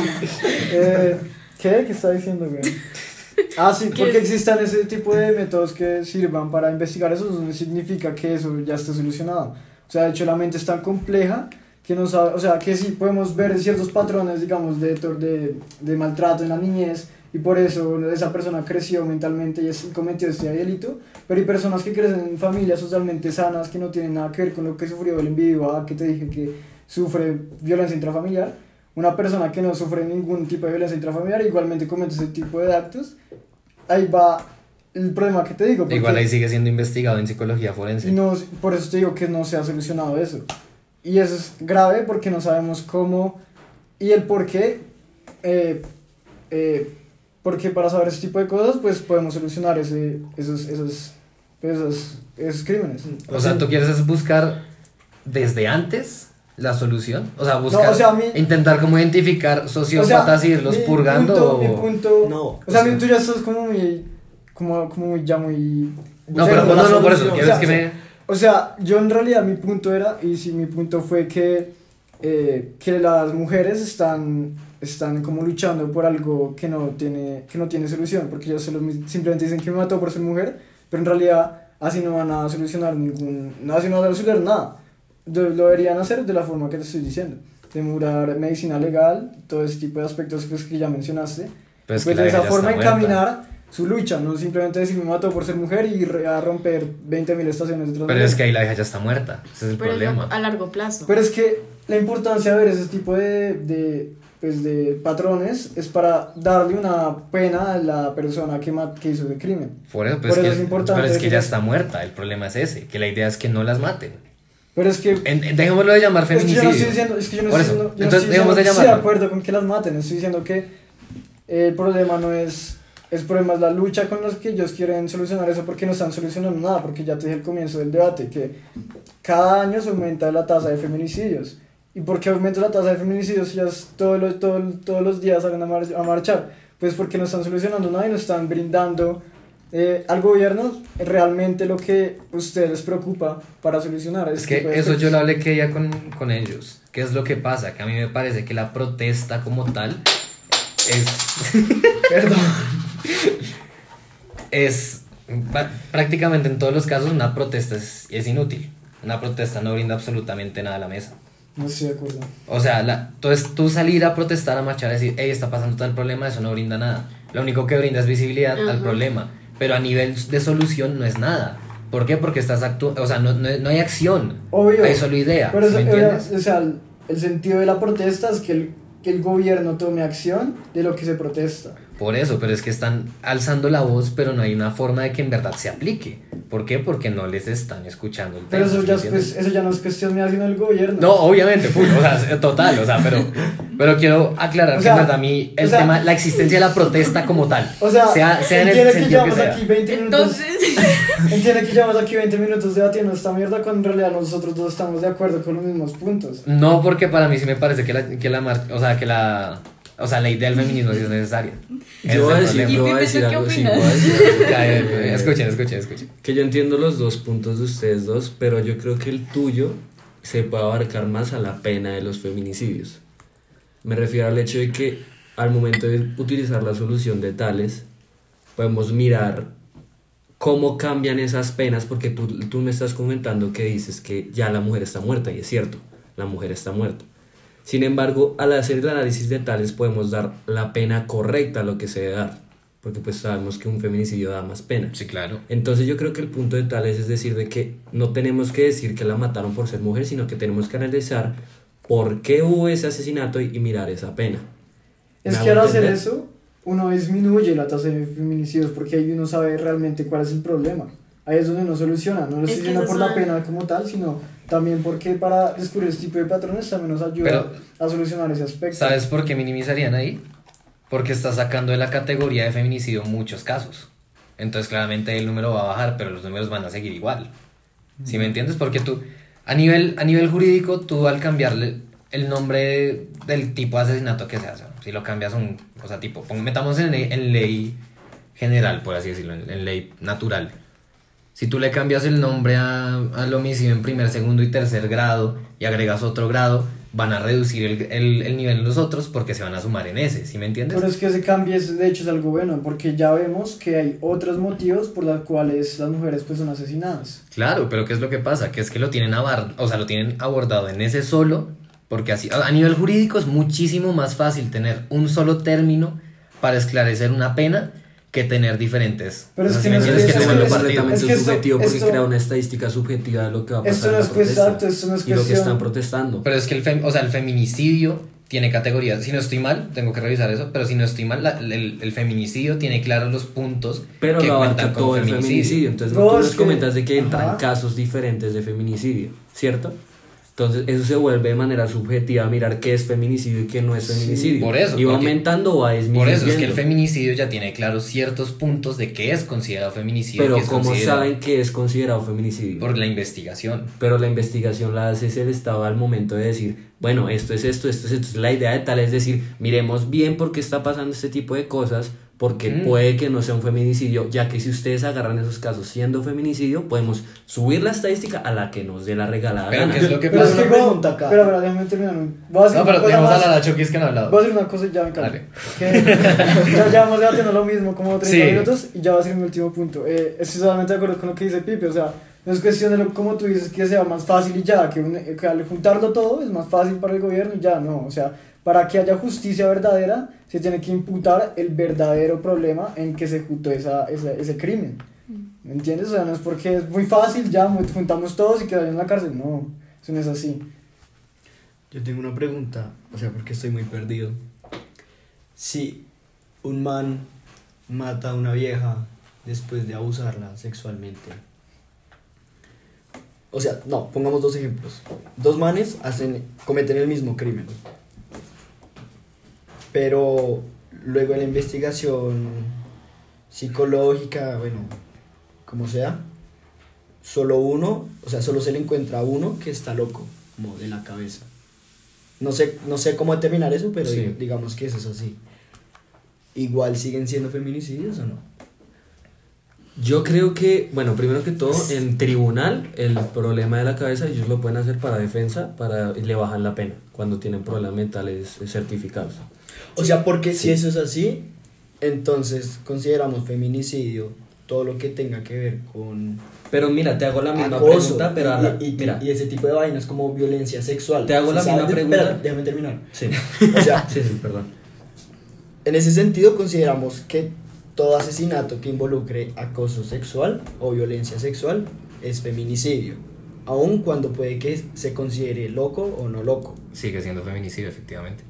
Eh, ¿Qué? ¿Qué está diciendo, güey? Ah, sí, porque existan ese tipo de métodos que sirvan para investigar eso, eso no significa que eso ya esté solucionado. O sea, de hecho, la mente es tan compleja que no sabe, o sea, que sí podemos ver ciertos patrones, digamos, de, de, de maltrato en la niñez y por eso esa persona creció mentalmente y, es- y cometió este delito, pero hay personas que crecen en familias socialmente sanas que no tienen nada que ver con lo que sufrió el individuo, ah, que te dije que sufre violencia intrafamiliar, una persona que no sufre ningún tipo de violencia intrafamiliar igualmente comete ese tipo de actos, ahí va el problema que te digo. Igual ahí sigue siendo investigado en psicología forense. no, por eso te digo que no se ha solucionado eso. Y eso es grave porque no sabemos cómo y el por qué. Eh, eh, porque para saber ese tipo de cosas, pues podemos solucionar ese, esos, esos, esos, esos crímenes. O sea, tú quieres es buscar desde antes la solución. O sea, buscar. o sea, intentar como identificar sociópatas y irlos mi purgando. punto- o- mi punto, No, o o sea, sea- mi- tú ya estás como muy, como, como muy, ya muy... No, o sea, pero no, no, por eso. Quieres o que sea, me. O sea, yo en realidad mi punto era, y si mi punto fue que, eh, que las mujeres están, están como luchando por algo que no tiene, que no tiene solución, porque ellas solo me- simplemente dicen que me mató por ser mujer, pero en realidad así no van a solucionar ningún, así no van a resolver nada. Lo, lo deberían hacer de la forma que te estoy diciendo, demorar medicina legal, todo ese tipo de aspectos pues, que ya mencionaste, Pues pues de esa forma encaminar su lucha, no simplemente decir me mató por ser mujer y re- a romper 20.000 estaciones de Pero es que ahí la vieja ya está muerta. Ese es el Pero es problema. a largo plazo. Pero es que la importancia de ver ese tipo de, de, pues de patrones es para darle una pena a la persona que, que hizo el crimen. Por eso, pues Por que, eso es importante pero es que ya está muerta. El problema es ese. Que la idea es que no las maten. Pero es que... En- en- dejémoslo de llamar Es que yo feminicidio. no estoy diciendo, es que yo no Por estoy eso. diciendo, yo no Entonces, estoy dejemos de diciendo que estoy de llamarlo. acuerdo con que las maten, estoy diciendo que el problema no es, el problema es la lucha con los que ellos quieren solucionar eso porque no están solucionando nada, porque ya te dije al comienzo del debate que cada año se aumenta la tasa de feminicidios. ¿Y por qué aumenta la tasa de feminicidios si ellas todos los, todo- todos los días salen a, mar- a marchar? Pues porque no están solucionando nada y no están brindando eh, al gobierno realmente lo que a ustedes les preocupa para solucionar. Es este tipo que de eso yo lo hablé que ya con, con ellos. ¿Qué es lo que pasa? Que a mí me parece que la protesta como tal es. Perdón. Es. Prácticamente en todos los casos una protesta es, es inútil. Una protesta no brinda absolutamente nada a la mesa. No estoy de acuerdo. O sea, la, entonces tú salir a protestar, a marchar, a decir, hey, está pasando tal problema, eso no brinda nada. Lo único que brinda es visibilidad al problema. Pero a nivel de solución no es nada. ¿Por qué? Porque estás actuando, o sea, no, no, no hay acción. Obvio. Hay solo idea. Pero eso- ¿Me entiendes? o sea, el, el sentido de la protesta es que el, que el gobierno tome acción de lo que se protesta. Por eso, pero es que están alzando la voz, pero no hay una forma de que en verdad se aplique. ¿Por qué? Porque no les están escuchando el Pero tema, eso ¿sí ya, es, pues, eso ya no es cuestión mía, sino del gobierno. No, obviamente, full, o sea, total, o sea, pero, pero quiero aclarar O que sea, en verdad a mí el o sea- tema, la existencia de la protesta como tal, O sea, sea, sea en el que sentido que llevamos sea. aquí 20 minutos. Entonces, Entiende que llevamos aquí 20 minutos debatiendo esta mierda cuando en realidad nosotros dos estamos de acuerdo con los mismos puntos. No, porque para mí sí me parece que la, que la, o sea, que la, o sea, la idea del feminismo sí es necesaria. Yo voy a decir, ¿Y yo voy a decir algo, sí, opinas? voy a decir algo. Ya, eh, escuchen, escuchen, escuchen. Que yo entiendo los dos puntos de ustedes dos, pero yo creo que el tuyo se puede abarcar más a la pena de los feminicidios. Me refiero al hecho de que al momento de utilizar la solución de tales, podemos mirar cómo cambian esas penas, porque tú, tú me estás comentando que dices que ya la mujer está muerta, y es cierto, la mujer está muerta. Sin embargo, al hacer el análisis de tales podemos dar la pena correcta a lo que se debe dar, porque pues sabemos que un feminicidio da más pena. Sí, claro. Entonces yo creo que el punto de tales es decir de que no tenemos que decir que la mataron por ser mujer, sino que tenemos que analizar por qué hubo ese asesinato y, y mirar esa pena. Es ¿Me que al hacer eso, uno disminuye la tasa de feminicidios porque ahí uno sabe realmente cuál es el problema. Ahí es donde uno soluciona, no lo esa por es la pena como tal, sino también porque para descubrir este tipo de patrones también nos ayuda Pero- a solucionar ese aspecto. ¿Sabes por qué minimizarían ahí? Porque está sacando de la categoría de feminicidio muchos casos. Entonces claramente el número va a bajar, pero los números van a seguir igual. ¿Sí me entiendes? Porque tú, a nivel, a nivel jurídico, tú al cambiarle el nombre del tipo de asesinato que se hace, si lo cambias un, o sea, tipo, metamos en ley, en ley general, por así decirlo, en, en ley natural. Si tú le cambias el nombre a- al homicidio en primer, segundo y tercer grado y agregas otro grado, van a reducir el, el, el nivel en los otros porque se van a sumar en ese, ¿sí me entiendes? Pero es que ese cambio es, de hecho es algo bueno, porque ya vemos que hay otros motivos por los cuales las mujeres pues son asesinadas. Claro, pero ¿qué es lo que pasa? Que es que lo tienen, abar- o sea, lo tienen abordado en ese solo, porque así, a a nivel jurídico es muchísimo más fácil tener un solo término para esclarecer una pena que tener diferentes. Pero es que ¿sí me no es es que es- completamente es que esto- subjetivo porque esto- crea una estadística subjetiva de lo que va a pasar Esto no en la es protesta exacto, esto no es y lo que cuestión- están protestando. Pero es que el, fem- o sea, el feminicidio tiene categorías. Si no estoy mal, tengo que revisar eso, pero si no estoy mal, la- el, el feminicidio tiene claros los puntos Pero que lo abarca cuentan como todo el feminicidio. feminicidio. Entonces, No, tú es nos que- comentas de que entran ajá. casos diferentes de feminicidio, ¿cierto? Entonces, eso se vuelve de manera subjetiva mirar qué es feminicidio y qué no es Sí, feminicidio. por eso, Y va aumentando o va Por disminuyendo. eso es que el feminicidio ya tiene claros ciertos puntos de qué es considerado feminicidio. Pero, qué es ¿cómo considerado- saben que es considerado feminicidio? Por la investigación. Pero la investigación la hace el Estado al momento de decir, bueno, esto es esto, esto es esto. La idea de tal es decir, miremos bien por qué está pasando este tipo de cosas, porque Mm. puede que no sea un feminicidio, ya que si ustedes agarran esos casos siendo feminicidio, podemos subir la estadística a la que nos dé la regalada Pero gana. ¿qué es lo que Pero es pasa? que pregunta acá. Pero, pero déjame terminar. Voy a hacer No, pero una cosa dejemos más- hablar a Chokis que no ha hablado. Voy a decir una cosa y ya me calmo. Dale. Que ya llevamos debatiendo lo mismo como 30 Sí. minutos y ya va a ser mi último punto. Eh, estoy totalmente de acuerdo con lo que dice Pipe. O sea, no es cuestión de lo, como tú dices que sea más fácil y ya, que, un- que al juntarlo todo es más fácil para el gobierno y ya, no. O sea, para que haya justicia verdadera se tiene que imputar el verdadero problema en que se ejecutó esa, esa- ese crimen. ¿Me entiendes? O sea, no es porque es muy fácil, ya juntamos todos y quedan en la cárcel. No, eso no es así. Yo tengo una pregunta, o sea, porque estoy muy perdido. Si un man mata a una vieja después de abusarla sexualmente. O sea, no, pongamos dos ejemplos. Dos manes hacen, cometen el mismo crimen. Pero luego en la investigación psicológica, bueno, como sea, solo uno, o sea, solo se le encuentra a uno que está loco, como de la cabeza. No sé, no sé cómo determinar eso, pero Sí. digamos que eso es así. Igual siguen siendo feminicidios o no? Yo creo que, bueno, primero que todo, en tribunal, el problema de la cabeza, ellos lo pueden hacer para defensa, para y le bajan la pena cuando tienen problemas mentales certificados. O sea, porque si eso es así, entonces consideramos feminicidio todo lo que tenga que ver con Pero mira, te hago la misma acoso pregunta, pero y, y- mira, y ese tipo de vainas como violencia sexual. Te hago la ¿Sabes? misma pregunta. Espera, déjame terminar. sí, O sea, sí, sí, perdón. en ese sentido consideramos que todo asesinato que involucre acoso sexual o violencia sexual es feminicidio, aun cuando puede que se considere loco o no loco. Sigue siendo feminicidio, efectivamente.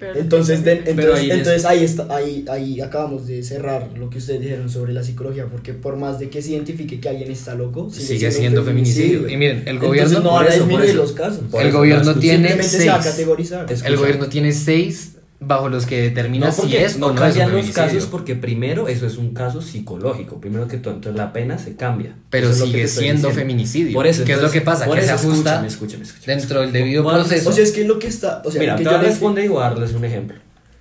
Pero Entonces, de- entonces, Pero ahí es- entonces ahí, está, ahí, ahí acabamos de cerrar lo que ustedes dijeron sobre la psicología, porque por más de que se identifique que alguien está loco, Sigue siendo feminicidio. Y miren, el Entonces gobierno, no a disminuir los casos. El eso, gobierno no, tiene Simplemente se va a seis. categorizar. El gobierno tiene seis bajo los que determina No, si es no o no es un cambian los casos porque primero eso es un caso psicológico, primero que todo, entonces la pena se cambia. Pero Eso sigue siendo feminicidio. Por eso, ¿Qué es lo que pasa? por Que se ajusta escúchame, escúchame, escúchame. dentro del debido proceso. O sea, es que lo que está. O sea, Mira, te yo voy a responder y voy a darles un ejemplo.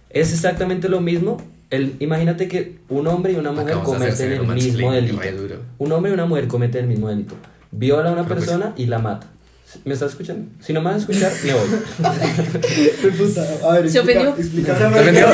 Es exactamente lo mismo. El, imagínate que un hombre y una mujer Acabamos cometen el mismo delito. Un hombre y una mujer cometen el mismo delito. Viola a una Pero pues- persona y la mata. ¿Me estás escuchando? Si no me vas a escuchar, me voy. A ver, ¿Se explica- ofendió? explica. ¿Se ofendió?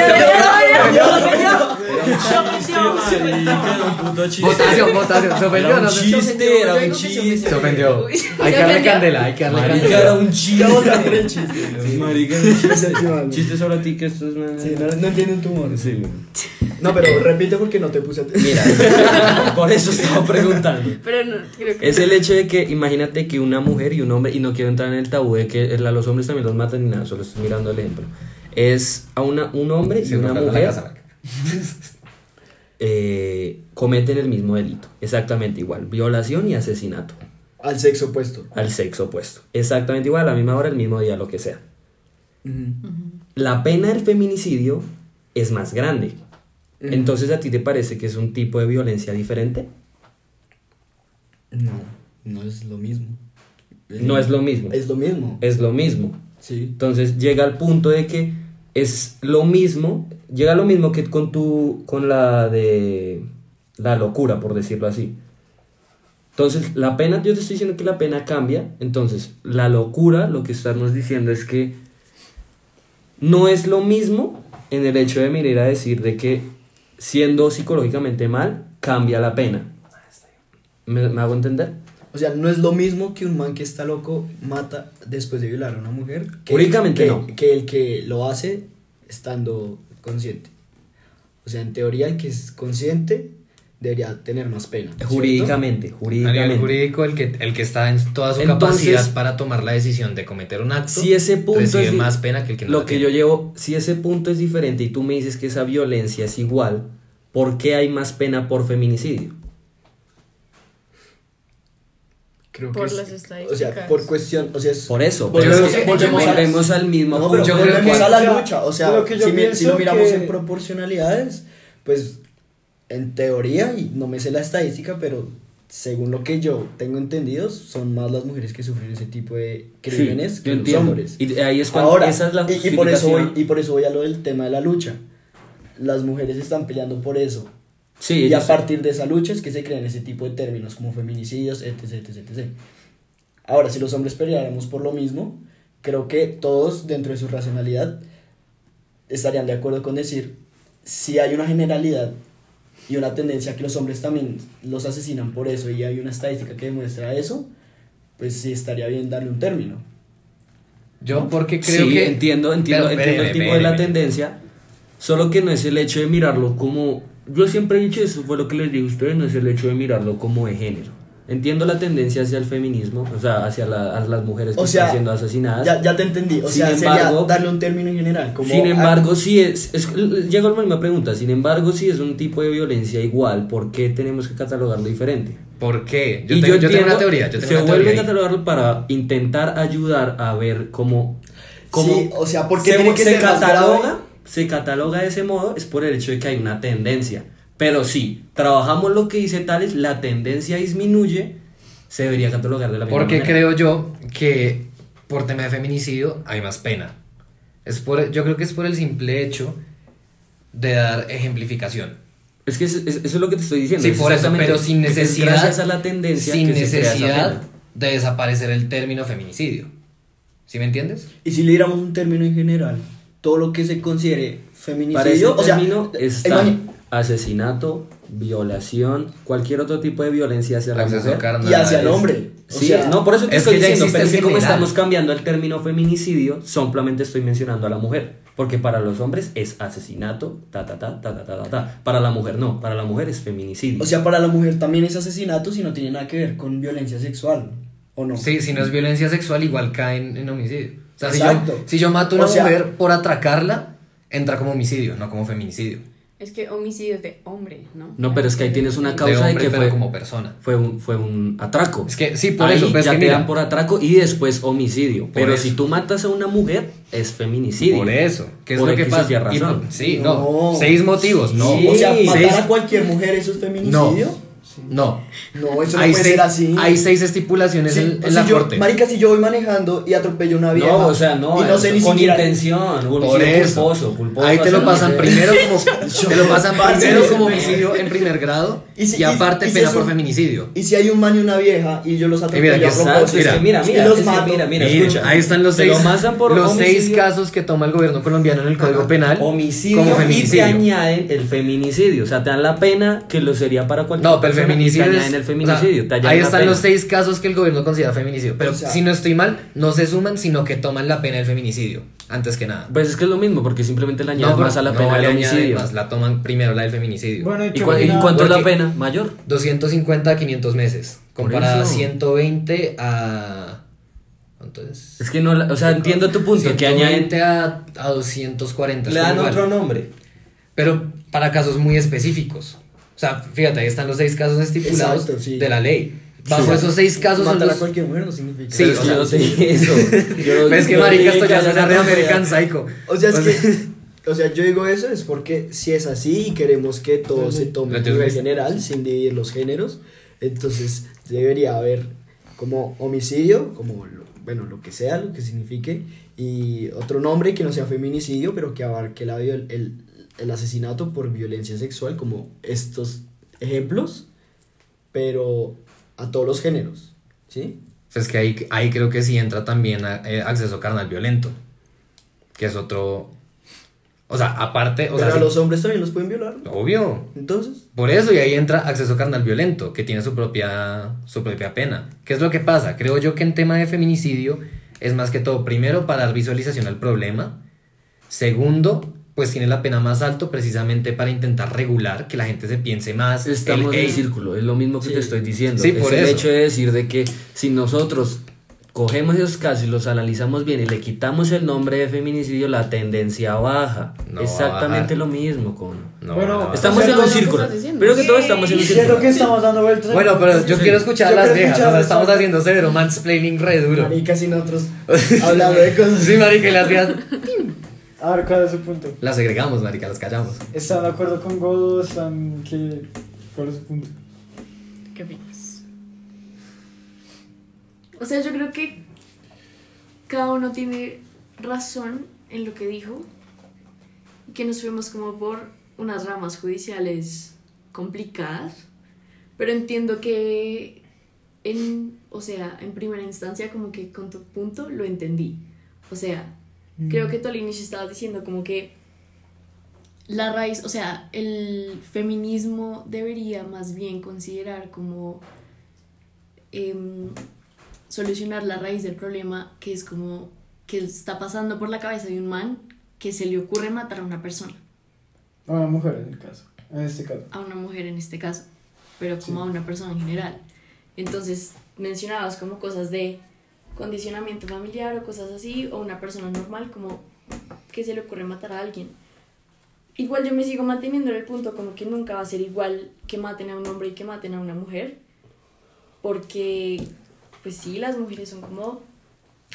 Votación, votación. ¿Se ofendió o Era no un se chiste, era un chiste. Se ofendió. Hay ¿se que darle candela, hay que darle Marica, candela. era un chiste. Yo voy a poner el chiste. Marica, era un chiste. Chiste sobre ti que esto es una... Sí, no, no entienden tu humor. Sí. No, pero repite porque no te puse atención. Mira, por eso estaba preguntando. Pero no, creo que. Es el hecho de que, imagínate que una mujer y un hombre, y no quiero entrar en el tabú de que a los hombres también los matan ni nada, solo estoy mirando el ejemplo. Es a una, un hombre y Sí, una mujer casa. Eh, cometen el mismo delito, exactamente igual, violación y asesinato Al sexo opuesto. al sexo opuesto, exactamente igual, a la misma hora, el mismo día, lo que sea. La pena del feminicidio es más grande. Entonces, ¿a ti te parece que es un tipo de violencia diferente? No, no es lo mismo. No es lo mismo. Es lo mismo. Es lo mismo. Sí. Entonces llega al punto de que es lo mismo, llega lo mismo que con tu, con la de la locura, por decirlo así. Entonces, la pena, yo te estoy diciendo que la pena cambia, entonces, la locura, lo que estamos diciendo es que no es lo mismo en el hecho de venir a decir de que siendo psicológicamente mal, cambia la pena. ¿Me, me hago entender? O sea, no es lo mismo que un man que está loco mata después de violar a una mujer. Que, que- no. Que el que lo hace estando consciente. O sea, en teoría el que es consciente debería tener más pena. ¿cierto? Jurídicamente, A nivel jurídicamente. jurídico, el que, el que está en toda su Entonces, capacidad para tomar la decisión de cometer un acto, si ese punto recibe es más pena que el que no lo la que tiene. yo llevo, si ese punto es diferente y tú me dices que esa violencia es igual, ¿por qué hay más pena por feminicidio? Creo Por que es- las O estadísticas. sea, por cuestión, o sea, es- Por eso, Volvemos- pero es que volvemos volvemos al mismo No, punto. yo creo que- a la o sea, lucha. O sea, que si, mi- si lo miramos que- en proporcionalidades, pues en teoría, y no me sé la estadística, pero según lo que yo tengo entendido, son más las mujeres que sufren ese tipo de crímenes Sí, que los entiendo. hombres. Y ahí es cuando Ahora, esa es la y, y por eso voy, y por eso voy a lo del tema de la lucha. Las mujeres están peleando por eso. Sí, y a partir de esa lucha es que se crean ese tipo de términos como feminicidios, etc, etc, etc. Ahora, si los hombres peleáramos por lo mismo, creo que todos, dentro de su racionalidad, estarían de acuerdo con decir, si hay una generalidad y una tendencia que los hombres también los asesinan por eso y hay una estadística que demuestra eso, pues sí estaría bien darle un término. Yo porque creo sí, que... entiendo, entiendo, Pero, entiendo el tipo de la tendencia, solo que no es el hecho de mirarlo como... Yo siempre he dicho, eso fue lo que les dije a ustedes, no es el hecho de mirarlo como de género. Entiendo la tendencia hacia el feminismo, o sea, hacia la- a las mujeres que O sea, están siendo asesinadas. Ya, ya te entendí, o Sin sea, embargo- sería darle un término en general. Como, Sin embargo, si es, es llega la misma pregunta, sin embargo, si es un tipo de violencia igual, ¿por qué tenemos que catalogarlo diferente? ¿Por qué? Yo, y tengo, yo, yo tengo una teoría. Yo tengo se una vuelve a teoría catalogarlo para intentar ayudar a ver cómo, cómo Sí, o sea, ¿por qué se, tiene que se ser más cataloga, grave? Se cataloga de ese modo es por el hecho de que hay una tendencia. Pero si trabajamos lo que dice Tales, la tendencia disminuye, se debería catalogar de la misma Porque manera. creo yo que por tema de feminicidio hay más pena. Es por, yo creo que es por el simple hecho de dar ejemplificación. Es que es- es- eso es lo que te estoy diciendo. Sí, es por eso, pero sin es necesidad. gracias a la tendencia Sin necesidad de desaparecer el término feminicidio. ¿Sí me entiendes? Y si le diéramos un término en general, todo lo que se considere feminicidio, o sea, eh, está asesinato, violación, cualquier otro tipo de violencia hacia la mujer y hacia el hombre. Sí, no, por eso te estoy diciendo, pero es que como estamos cambiando el término feminicidio, simplemente estoy mencionando a la mujer, porque para los hombres es asesinato, ta ta ta ta ta ta ta, para la mujer no, para la mujer es feminicidio. O sea, para la mujer también es asesinato si no tiene nada que ver con violencia sexual, ¿o no? Sí, si no es violencia sexual igual cae en homicidio. O sea, si Exacto. yo, si yo mato a una O sea- mujer por atracarla, entra como homicidio, no como feminicidio. Es que homicidio es de hombre, ¿no? no, pero es que ahí tienes una causa de, hombre, que pero fue, como persona. fue, un, fue un atraco. Es que sí, por Ahí eso, es ya que te mira, dan por atraco y después homicidio. Pero eso. si tú matas a una mujer, es feminicidio. Por eso, ¿qué es Por lo que pasa? Y razón. Y- sí, No. no. Seis motivos, no. O sea, matar Seis- a cualquier mujer, ¿eso es feminicidio? No. No, eso no hay puede seis, ser así. Hay seis estipulaciones Sí, en, en si la yo- corte. Marica, si yo voy manejando y atropello a una vieja. No, o sea, no, Y no sé ni con siquiera. intención, Por homicidio eso. culposo, culposo Ahí te lo pasan mujer. primero como te lo pasan Parce, primero sí, como sí. homicidio en primer grado Y y, si- y- aparte y pena por un- feminicidio. Y si hay un man y una vieja y yo los atropello mira, a que propósito. Exacto, es que mira, y mira, los mato. mira, mira, Mira, escucha. ahí están los seis, lo los seis casos que toma el gobierno colombiano en el Código Penal homicidio como y te añaden el feminicidio, o sea, te dan la pena que lo sería para cualquier No, pero y feminicidio el o sea, feminicidio, ahí la están pena. los seis casos que el gobierno considera feminicidio. Pero O sea- si no estoy mal, no se suman, sino que toman la pena del feminicidio, antes que nada. Pues es que es lo mismo, porque simplemente le añaden más a la no pena del homicidio. más, la toman primero la del feminicidio. Bueno, ¿y ¿Y, qué cua- y opina- cuánto es la pena? ¿Mayor? 250 a 500 meses, comparada a eso. 120 a... ¿Cuánto es? Que no, la- o sea, entiendo tu punto, que añaden... 120 a, a 240. es Le dan igual. otro nombre. Pero para casos muy específicos. O sea, fíjate, ahí están los seis casos estipulados Exacto, sí. de la ley. Bajo Sí. esos seis casos son Matar los... a cualquier mujer no significa. Sí, o sea, yo no sé eso. Yo- Ves que marica, esto ya suena una American. Psycho. O sea, es que, o sea, yo digo eso es porque si es así y queremos que todo se tome ves. general, sin dividir los géneros, entonces debería haber como homicidio, como, lo- bueno, lo que sea, lo que signifique, y otro nombre que no sea feminicidio, pero que abarque la el, el asesinato por violencia sexual, como estos ejemplos, pero a todos los géneros, ¿sí? Pues que ahí, ahí creo que sí entra también a- eh, acceso carnal violento. Que es otro... O sea, aparte... O pero sea, a los hombres también los pueden violar, Obvio. entonces... Por eso, y ahí entra acceso carnal violento, que tiene su propia, su propia pena. ¿Qué es lo que pasa? Creo yo que en tema de feminicidio es más que todo, primero, para dar visualización al problema. Segundo, pues tiene la pena más alto precisamente para intentar regular que la gente se piense más. Estamos el, en "Ey, círculo, es lo mismo que Sí. te estoy diciendo. Sí, es por el eso. hecho de decir de que si nosotros cogemos esos casos y los analizamos bien y le quitamos el nombre de feminicidio, la tendencia baja. No Exactamente lo mismo con... no, Bueno, no, no. Estamos O sea, en un lo que círculo. Primero que todo estamos en un círculo. que estamos dando vueltas. Bueno, pero yo Sí. quiero escuchar Yo a las viejas. escuchar o sea, estamos haciendo severo mansplaining re duro. Marica, sin nosotros hablando de cosas. Sí, marica, y las viejas ver, ¿cuál es su punto? las segregamos, marica, las callamos. ¿Están de acuerdo con Godo? ¿Están que... ¿Cuál es su punto? ¿Qué opinas? O sea, yo creo que cada uno tiene razón en lo que dijo y que nos fuimos como por unas ramas judiciales complicadas, pero entiendo que en, o sea, en primera instancia como que con tu punto lo entendí. O sea, creo que tú al inicio estabas diciendo como que la raíz, o sea, el feminismo debería más bien considerar como em, solucionar la raíz del problema, que es como que está pasando por la cabeza de un man que se le ocurre matar a una persona, A una mujer en el caso. En este caso. a una mujer en este caso, pero como a una persona en general. Entonces mencionabas como cosas de condicionamiento familiar o cosas así, o una persona normal como que se le ocurre matar a alguien. Igual yo me sigo manteniendo en el punto como que nunca va a ser igual que maten a un hombre y que maten a una mujer, porque pues sí, las mujeres son como,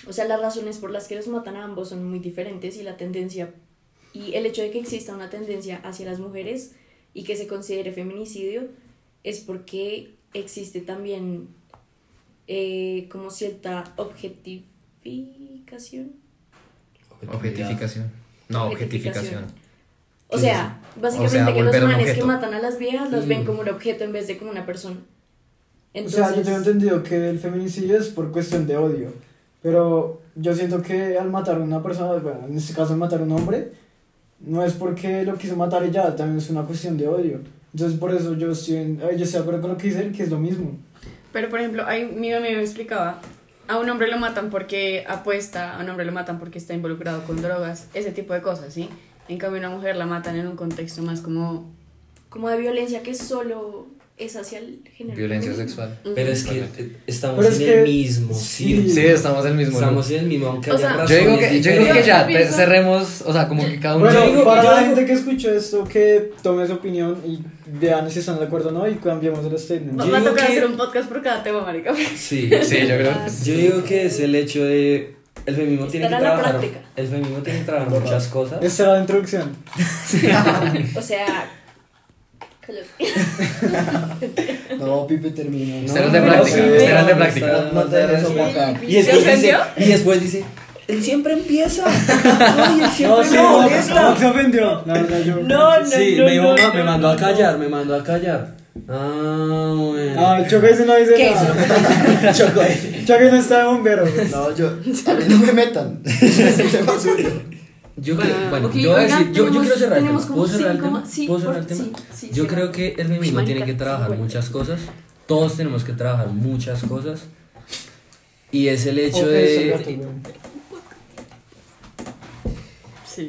o sea, las razones por las que los matan a ambos son muy diferentes y la tendencia, y el hecho de que exista una tendencia hacia las mujeres y que se considere feminicidio es porque existe también eh, como cierta objetificación. Objetificación. No, objetificación. O sea, básicamente O sea, que los manes que matan a las viejas los Mm. ven como un objeto en vez de como una persona. O sea, yo Entonces, tengo entendido que el feminicidio es por cuestión de odio. Pero yo siento que al matar a una persona, bueno, en este caso al matar a un hombre, no es porque lo quiso matar y ya, también es una cuestión de odio. Entonces por eso yo estoy, en- eh, yo estoy de acuerdo con lo que dice él, que es lo mismo. Pero, por ejemplo, hay, mi mamá me explicaba, a un hombre lo matan porque apuesta, a un hombre lo matan porque está involucrado con drogas, ese tipo de cosas, ¿sí? En cambio, a una mujer la matan en un contexto más como... Como de violencia que solo es hacia el género. Violencia sexual. Pero es que estamos Pero es en que- el mismo sí. Sí, estamos en el mismo Estamos en el mismo, aunque O haya sea, Yo digo que, yo digo que ya, pienso- cerremos, o sea, como que cada uno... Bueno, digo- para yo la digo- gente que escuche esto, que tome su opinión y vean si están de acuerdo o no y cambiemos el statement. Va va a tocar que- hacer un podcast por cada tema, marica. Sí, Sí, yo creo. Yo digo que es el hecho de. El feminismo tiene que Estar en la trabajar. práctica. El feminismo tiene que trabajar muchas cosas. Esta era la introducción. O sea. No, Pipe el No, de no, práctica, el de no, práctica. No, no te dejes sofocar. Y después, ¿Se dice, ofendió? y después dice: Él siempre empieza. Ay, él siempre No, no, molesta". no se ofendió. No, no, yo. No, no, Sí, no, me, dijo, no, "Ma, no, me mandó a no. callar, me mandó a callar. Ah, bueno. Ah, Choco ese no dice ¿Qué? nada. Choco ahí. Choco no está de bombero. güey. No, yo. A mí no me metan. Es un tema suyo. Yo creo, bueno, Ok, yo voy a oigan, decir, yo, yo quiero cerrar el tema. ¿Puedo cerrar el tema? ma- sí, ¿Puedo cerrar por- el tema? sí, sí, yo creo que el feminismo tiene que trabajar muchas cosas. Todos tenemos que trabajar muchas cosas. Y es el hecho de.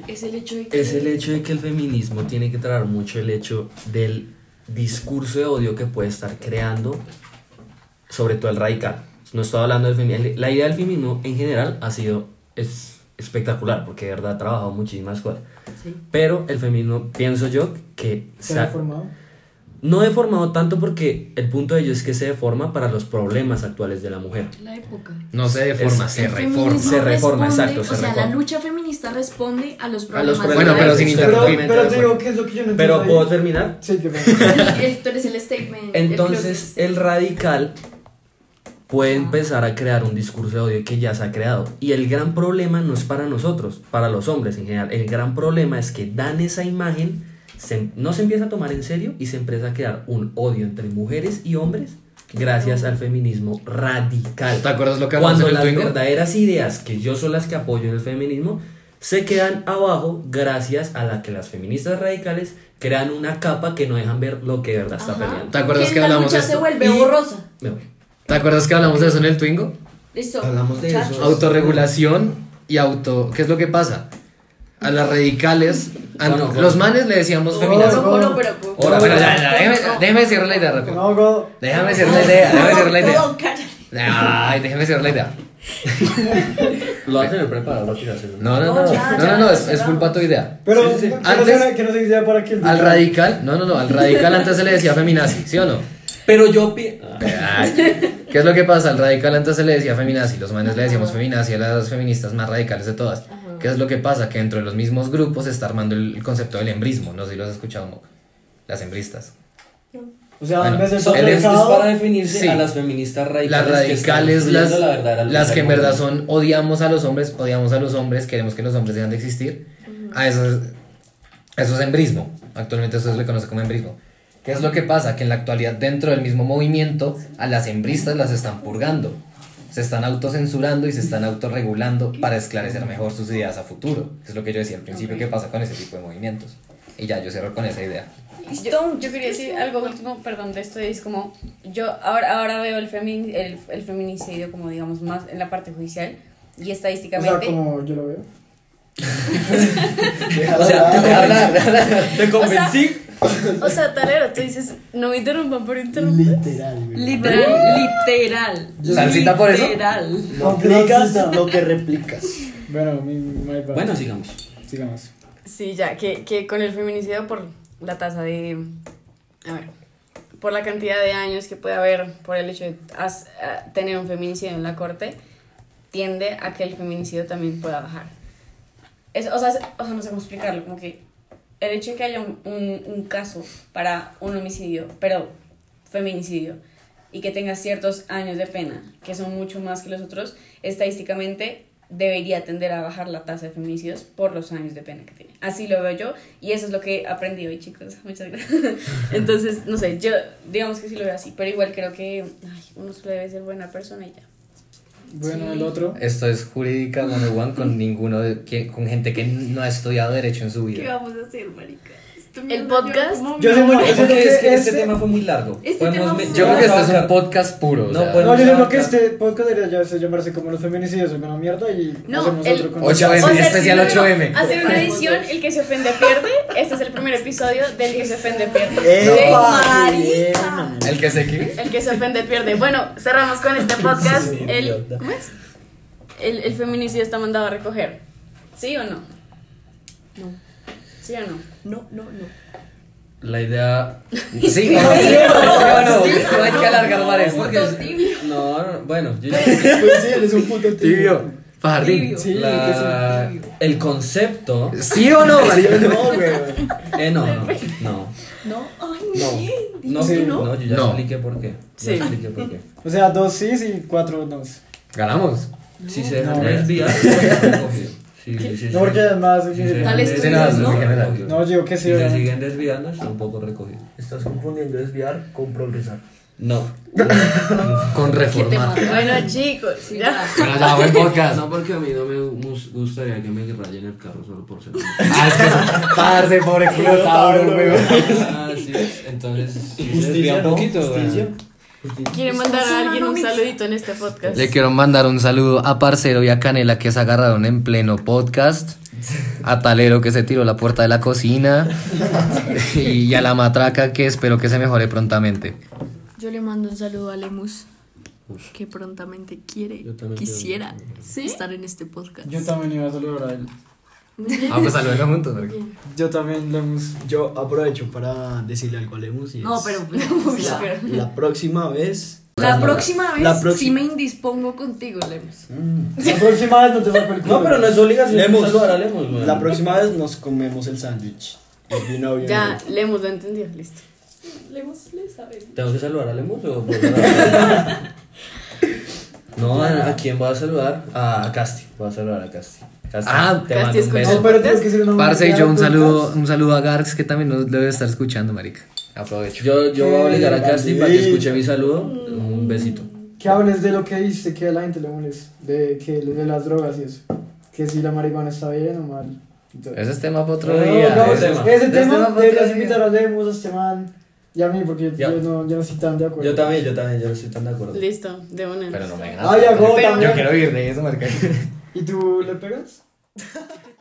Es el hecho de que. Es el hecho de que el feminismo tiene que trabajar mucho el hecho del discurso de odio que puede estar creando, sobre todo el radical. No estoy hablando del feminismo. La idea del feminismo en general ha sido es espectacular, porque de verdad ha trabajado muchísimas cosas. Sí. Pero el feminismo, pienso yo, que ¿Se ha ha- formado? no deformado tanto porque el punto de ello es que se deforma para los problemas actuales de la mujer. La época. No se deforma, Es- se El reforma. Se reforma, exacto, se O sea, reforma. la lucha feminista responde a los A problemas. los de Bueno, la pero sin Pero, interrumpirme. pero te digo, ¿qué es lo que yo no entiendo? Pero ahí? puedo terminar. Sí, que bueno. El- Tú eres el statement. el Entonces, el radical puede empezar a crear un discurso de odio que ya se ha creado. Y el gran problema no es para nosotros, para los hombres en general. El gran problema es que dan esa imagen, se- no se empieza a tomar en serio y se empieza a crear un odio entre mujeres y hombres gracias al feminismo radical. ¿Te acuerdas lo que Cuando en el las Twingo? verdaderas ideas, que yo son las que apoyo en el feminismo, se quedan abajo gracias a la que las feministas radicales crean una capa que no dejan ver lo que de verdad está Ajá. peleando. ¿Te acuerdas Que que la hablamos de lucha se esto? vuelve Y- borrosa. Me voy. ¿Te acuerdas que hablamos de eso en el Twingo? Listo. Hablamos de eso. Autorregulación y auto. ¿Qué es lo que pasa? A las radicales. a- los manes le decíamos Oh, feminazi. No, no, pero. Ahora, bueno, ya, ya, déjame, la idea rápido. No, go. Déjame cierrar la idea, déjame cierrar la idea. No, cállate. Ay, déjame cierrar la idea. Lo tener preparado para tirárselo. No, no, No, no, ya, no, ya, no, no, es, es full pa' tu idea. Pero Sí, sí, no Antes- sea, que no se idea para que el Al radical, no, no, no, al radical antes se le decía feminazi, ¿sí o no? Pero yo pi- Ay, ¿Qué es lo que pasa? Al radical antes se le decía feminazi, los manes le decíamos feminazi a las feministas más radicales de todas. ¿Qué es lo que pasa? Que dentro de los mismos grupos se está armando el concepto del embrismo, no sé si lo has escuchado, Mo. las embristas. O sea, Bueno, en vez de So, El es, es para definirse Sí. a las feministas radicales. Las que radicales, las, destruyendo la lucha las que en verdad son odiamos a los hombres, odiamos a los hombres, queremos que los hombres dejan de existir. A eso es, eso es embrismo. Actualmente eso se le conoce como embrismo. ¿Qué es lo que pasa? Que en la actualidad dentro del mismo movimiento a las hembristas las están purgando. Se están autocensurando y se están autorregulando para esclarecer mejor sus ideas a futuro. Es lo que yo decía al principio, ¿qué pasa con ese tipo de movimientos? Y ya, yo cierro con esa idea. Yo, yo quería decir algo último, perdón, de esto es como, yo ahora, ahora veo el, femin, el, el feminicidio como digamos más en la parte judicial y o sea, estadísticamente... como yo lo veo. O sea, hablar. Te convencí. O sea, Talero, tú dices, no me interrumpan por interrumpir. Literal, güey. Literal, literal. ¿Salsita por eso? Literal. No aplicas lo que replicas. Bueno, mi, my bad. Bueno, sigamos. sigamos. Sí, ya, que, que con el feminicidio por la tasa de... A ver, por la cantidad de años que puede haber por el hecho de as- a- tener un feminicidio en la corte, tiende a que el feminicidio también pueda bajar. Es, o, sea, es- o sea, no sé cómo explicarlo, como que el hecho de que haya un, un, caso para un homicidio, pero feminicidio, y que tenga ciertos años de pena, que son mucho más que los otros, estadísticamente debería tender a bajar la tasa de feminicidios por los años de pena que tiene. Así lo veo yo y eso es lo que aprendí hoy, chicos. Muchas gracias. Entonces, no sé, yo digamos que sí lo veo así, pero igual creo que ay, uno solo debe ser buena persona y ya. Bueno, el otro. Esto es Jurídica 101 con ninguno de, que, con gente que no ha estudiado Derecho en su ¿Qué vida. vamos a hacer, marica? El podcast, yo es que que este este- tema fue muy largo. Este Podemos tema me- fue- Yo creo que este es un podcast puro. o No, sea, pues- No, yo siento que este podcast debería ya llamarse como los feminicidios, alguna mierda, y No, hacemos el- otro con 8M, O sea, especial si no, no, 8M. Hacer una edición, el que se ofende pierde. Este es el primer episodio del que se ofende pierde. Bien, man. ¿El que se qué? El que se ofende pierde. Bueno, cerramos con este podcast. Sí, El. ¿Cómo es? El, el feminicidio está mandado a recoger. ¿Sí o no? No, ¿Sí o no? No, no, no. La idea. Sí, o no, sí, o no, no hay que alargar es- No, no, bueno, yo Pues sí, él es un puto Tibio. Fajardín. Sí, la- que sí. el concepto. ¿Sí o no, María? No, güey. Eh, no, no, no. No, ay, No. No, Sí. no, yo ya No. expliqué por qué. Sí. Ya expliqué por qué. O sea, dos sí y cuatro no. Ganamos. Si se dejan No. desviar. Sí, sí, sí, No, porque además. Estudios, está ¿no? recogido. No, digo que sí, Si se siguen desviando, está un poco recogido. Estás confundiendo desviar con progresar. No. Con ¿Qué reforma. tema? Bueno, chicos, Sí, ya. ya. Bueno, ya, buen podcast. No, porque a mí no me gus- gustaría que me rayen el carro solo por ser. Ah, es que parce, pobre culo, cabrón, weón. ah, sí. Entonces, se desvía un poquito, Justicia. Bueno. ¿Quieren mandar a alguien un saludito en este podcast? Le quiero mandar un saludo a Parcero y a Canela que se agarraron en pleno podcast. A Talero que se tiró la puerta de la cocina. Y a la matraca que espero que se mejore prontamente. Yo le mando un saludo a Lemus, que prontamente quiere, quisiera ¿Sí? estar en este podcast. Yo también iba a saludar a él. Ah, pues saluden juntos. porque- Yo también le hemos. Yo aprovecho para decirle algo a Lemus y No, es, pero pues, la, La próxima vez. la próxima vez La próxima- sí me indispongo contigo, Lemus. Mm. La próxima vez no te saco el culo. No, pero no es obligación Lemos. saludar a Lemos, güey. La próxima vez nos comemos el sándwich. If you know, you Ya, know. le hemos entendido, listo. Lemus le sabe. ¿Tengo que saludar a Lemos o? No, ¿a a quién voy a saludar? A Casti. Voy a saludar a Casti. Casti, Ah, te Casti mando un beso. No, pero tiene que ser una Parce, yo un saludo, un saludo a Garx que también nos debe estar escuchando, marica. Aprovecho. Yo, yo voy a obligar a Casti para que escuche mi saludo. Un besito. Que hables de lo que dice que a la gente le molesta. De, que, de las drogas y eso. Que si la marihuana está bien o mal. Entonces- Ese es tema para otro No, día. no, ese ese, tema. ese tema deberías invitar a Lemus, a este man y a mí porque Ya. yo no, yo no estoy tan de acuerdo. Yo también, yo también, yo no estoy tan de acuerdo. Listo, de una. Pero no me Ay, hago Pero- también. Yo quiero ir de eso, marica. ¿Y tú le pegas?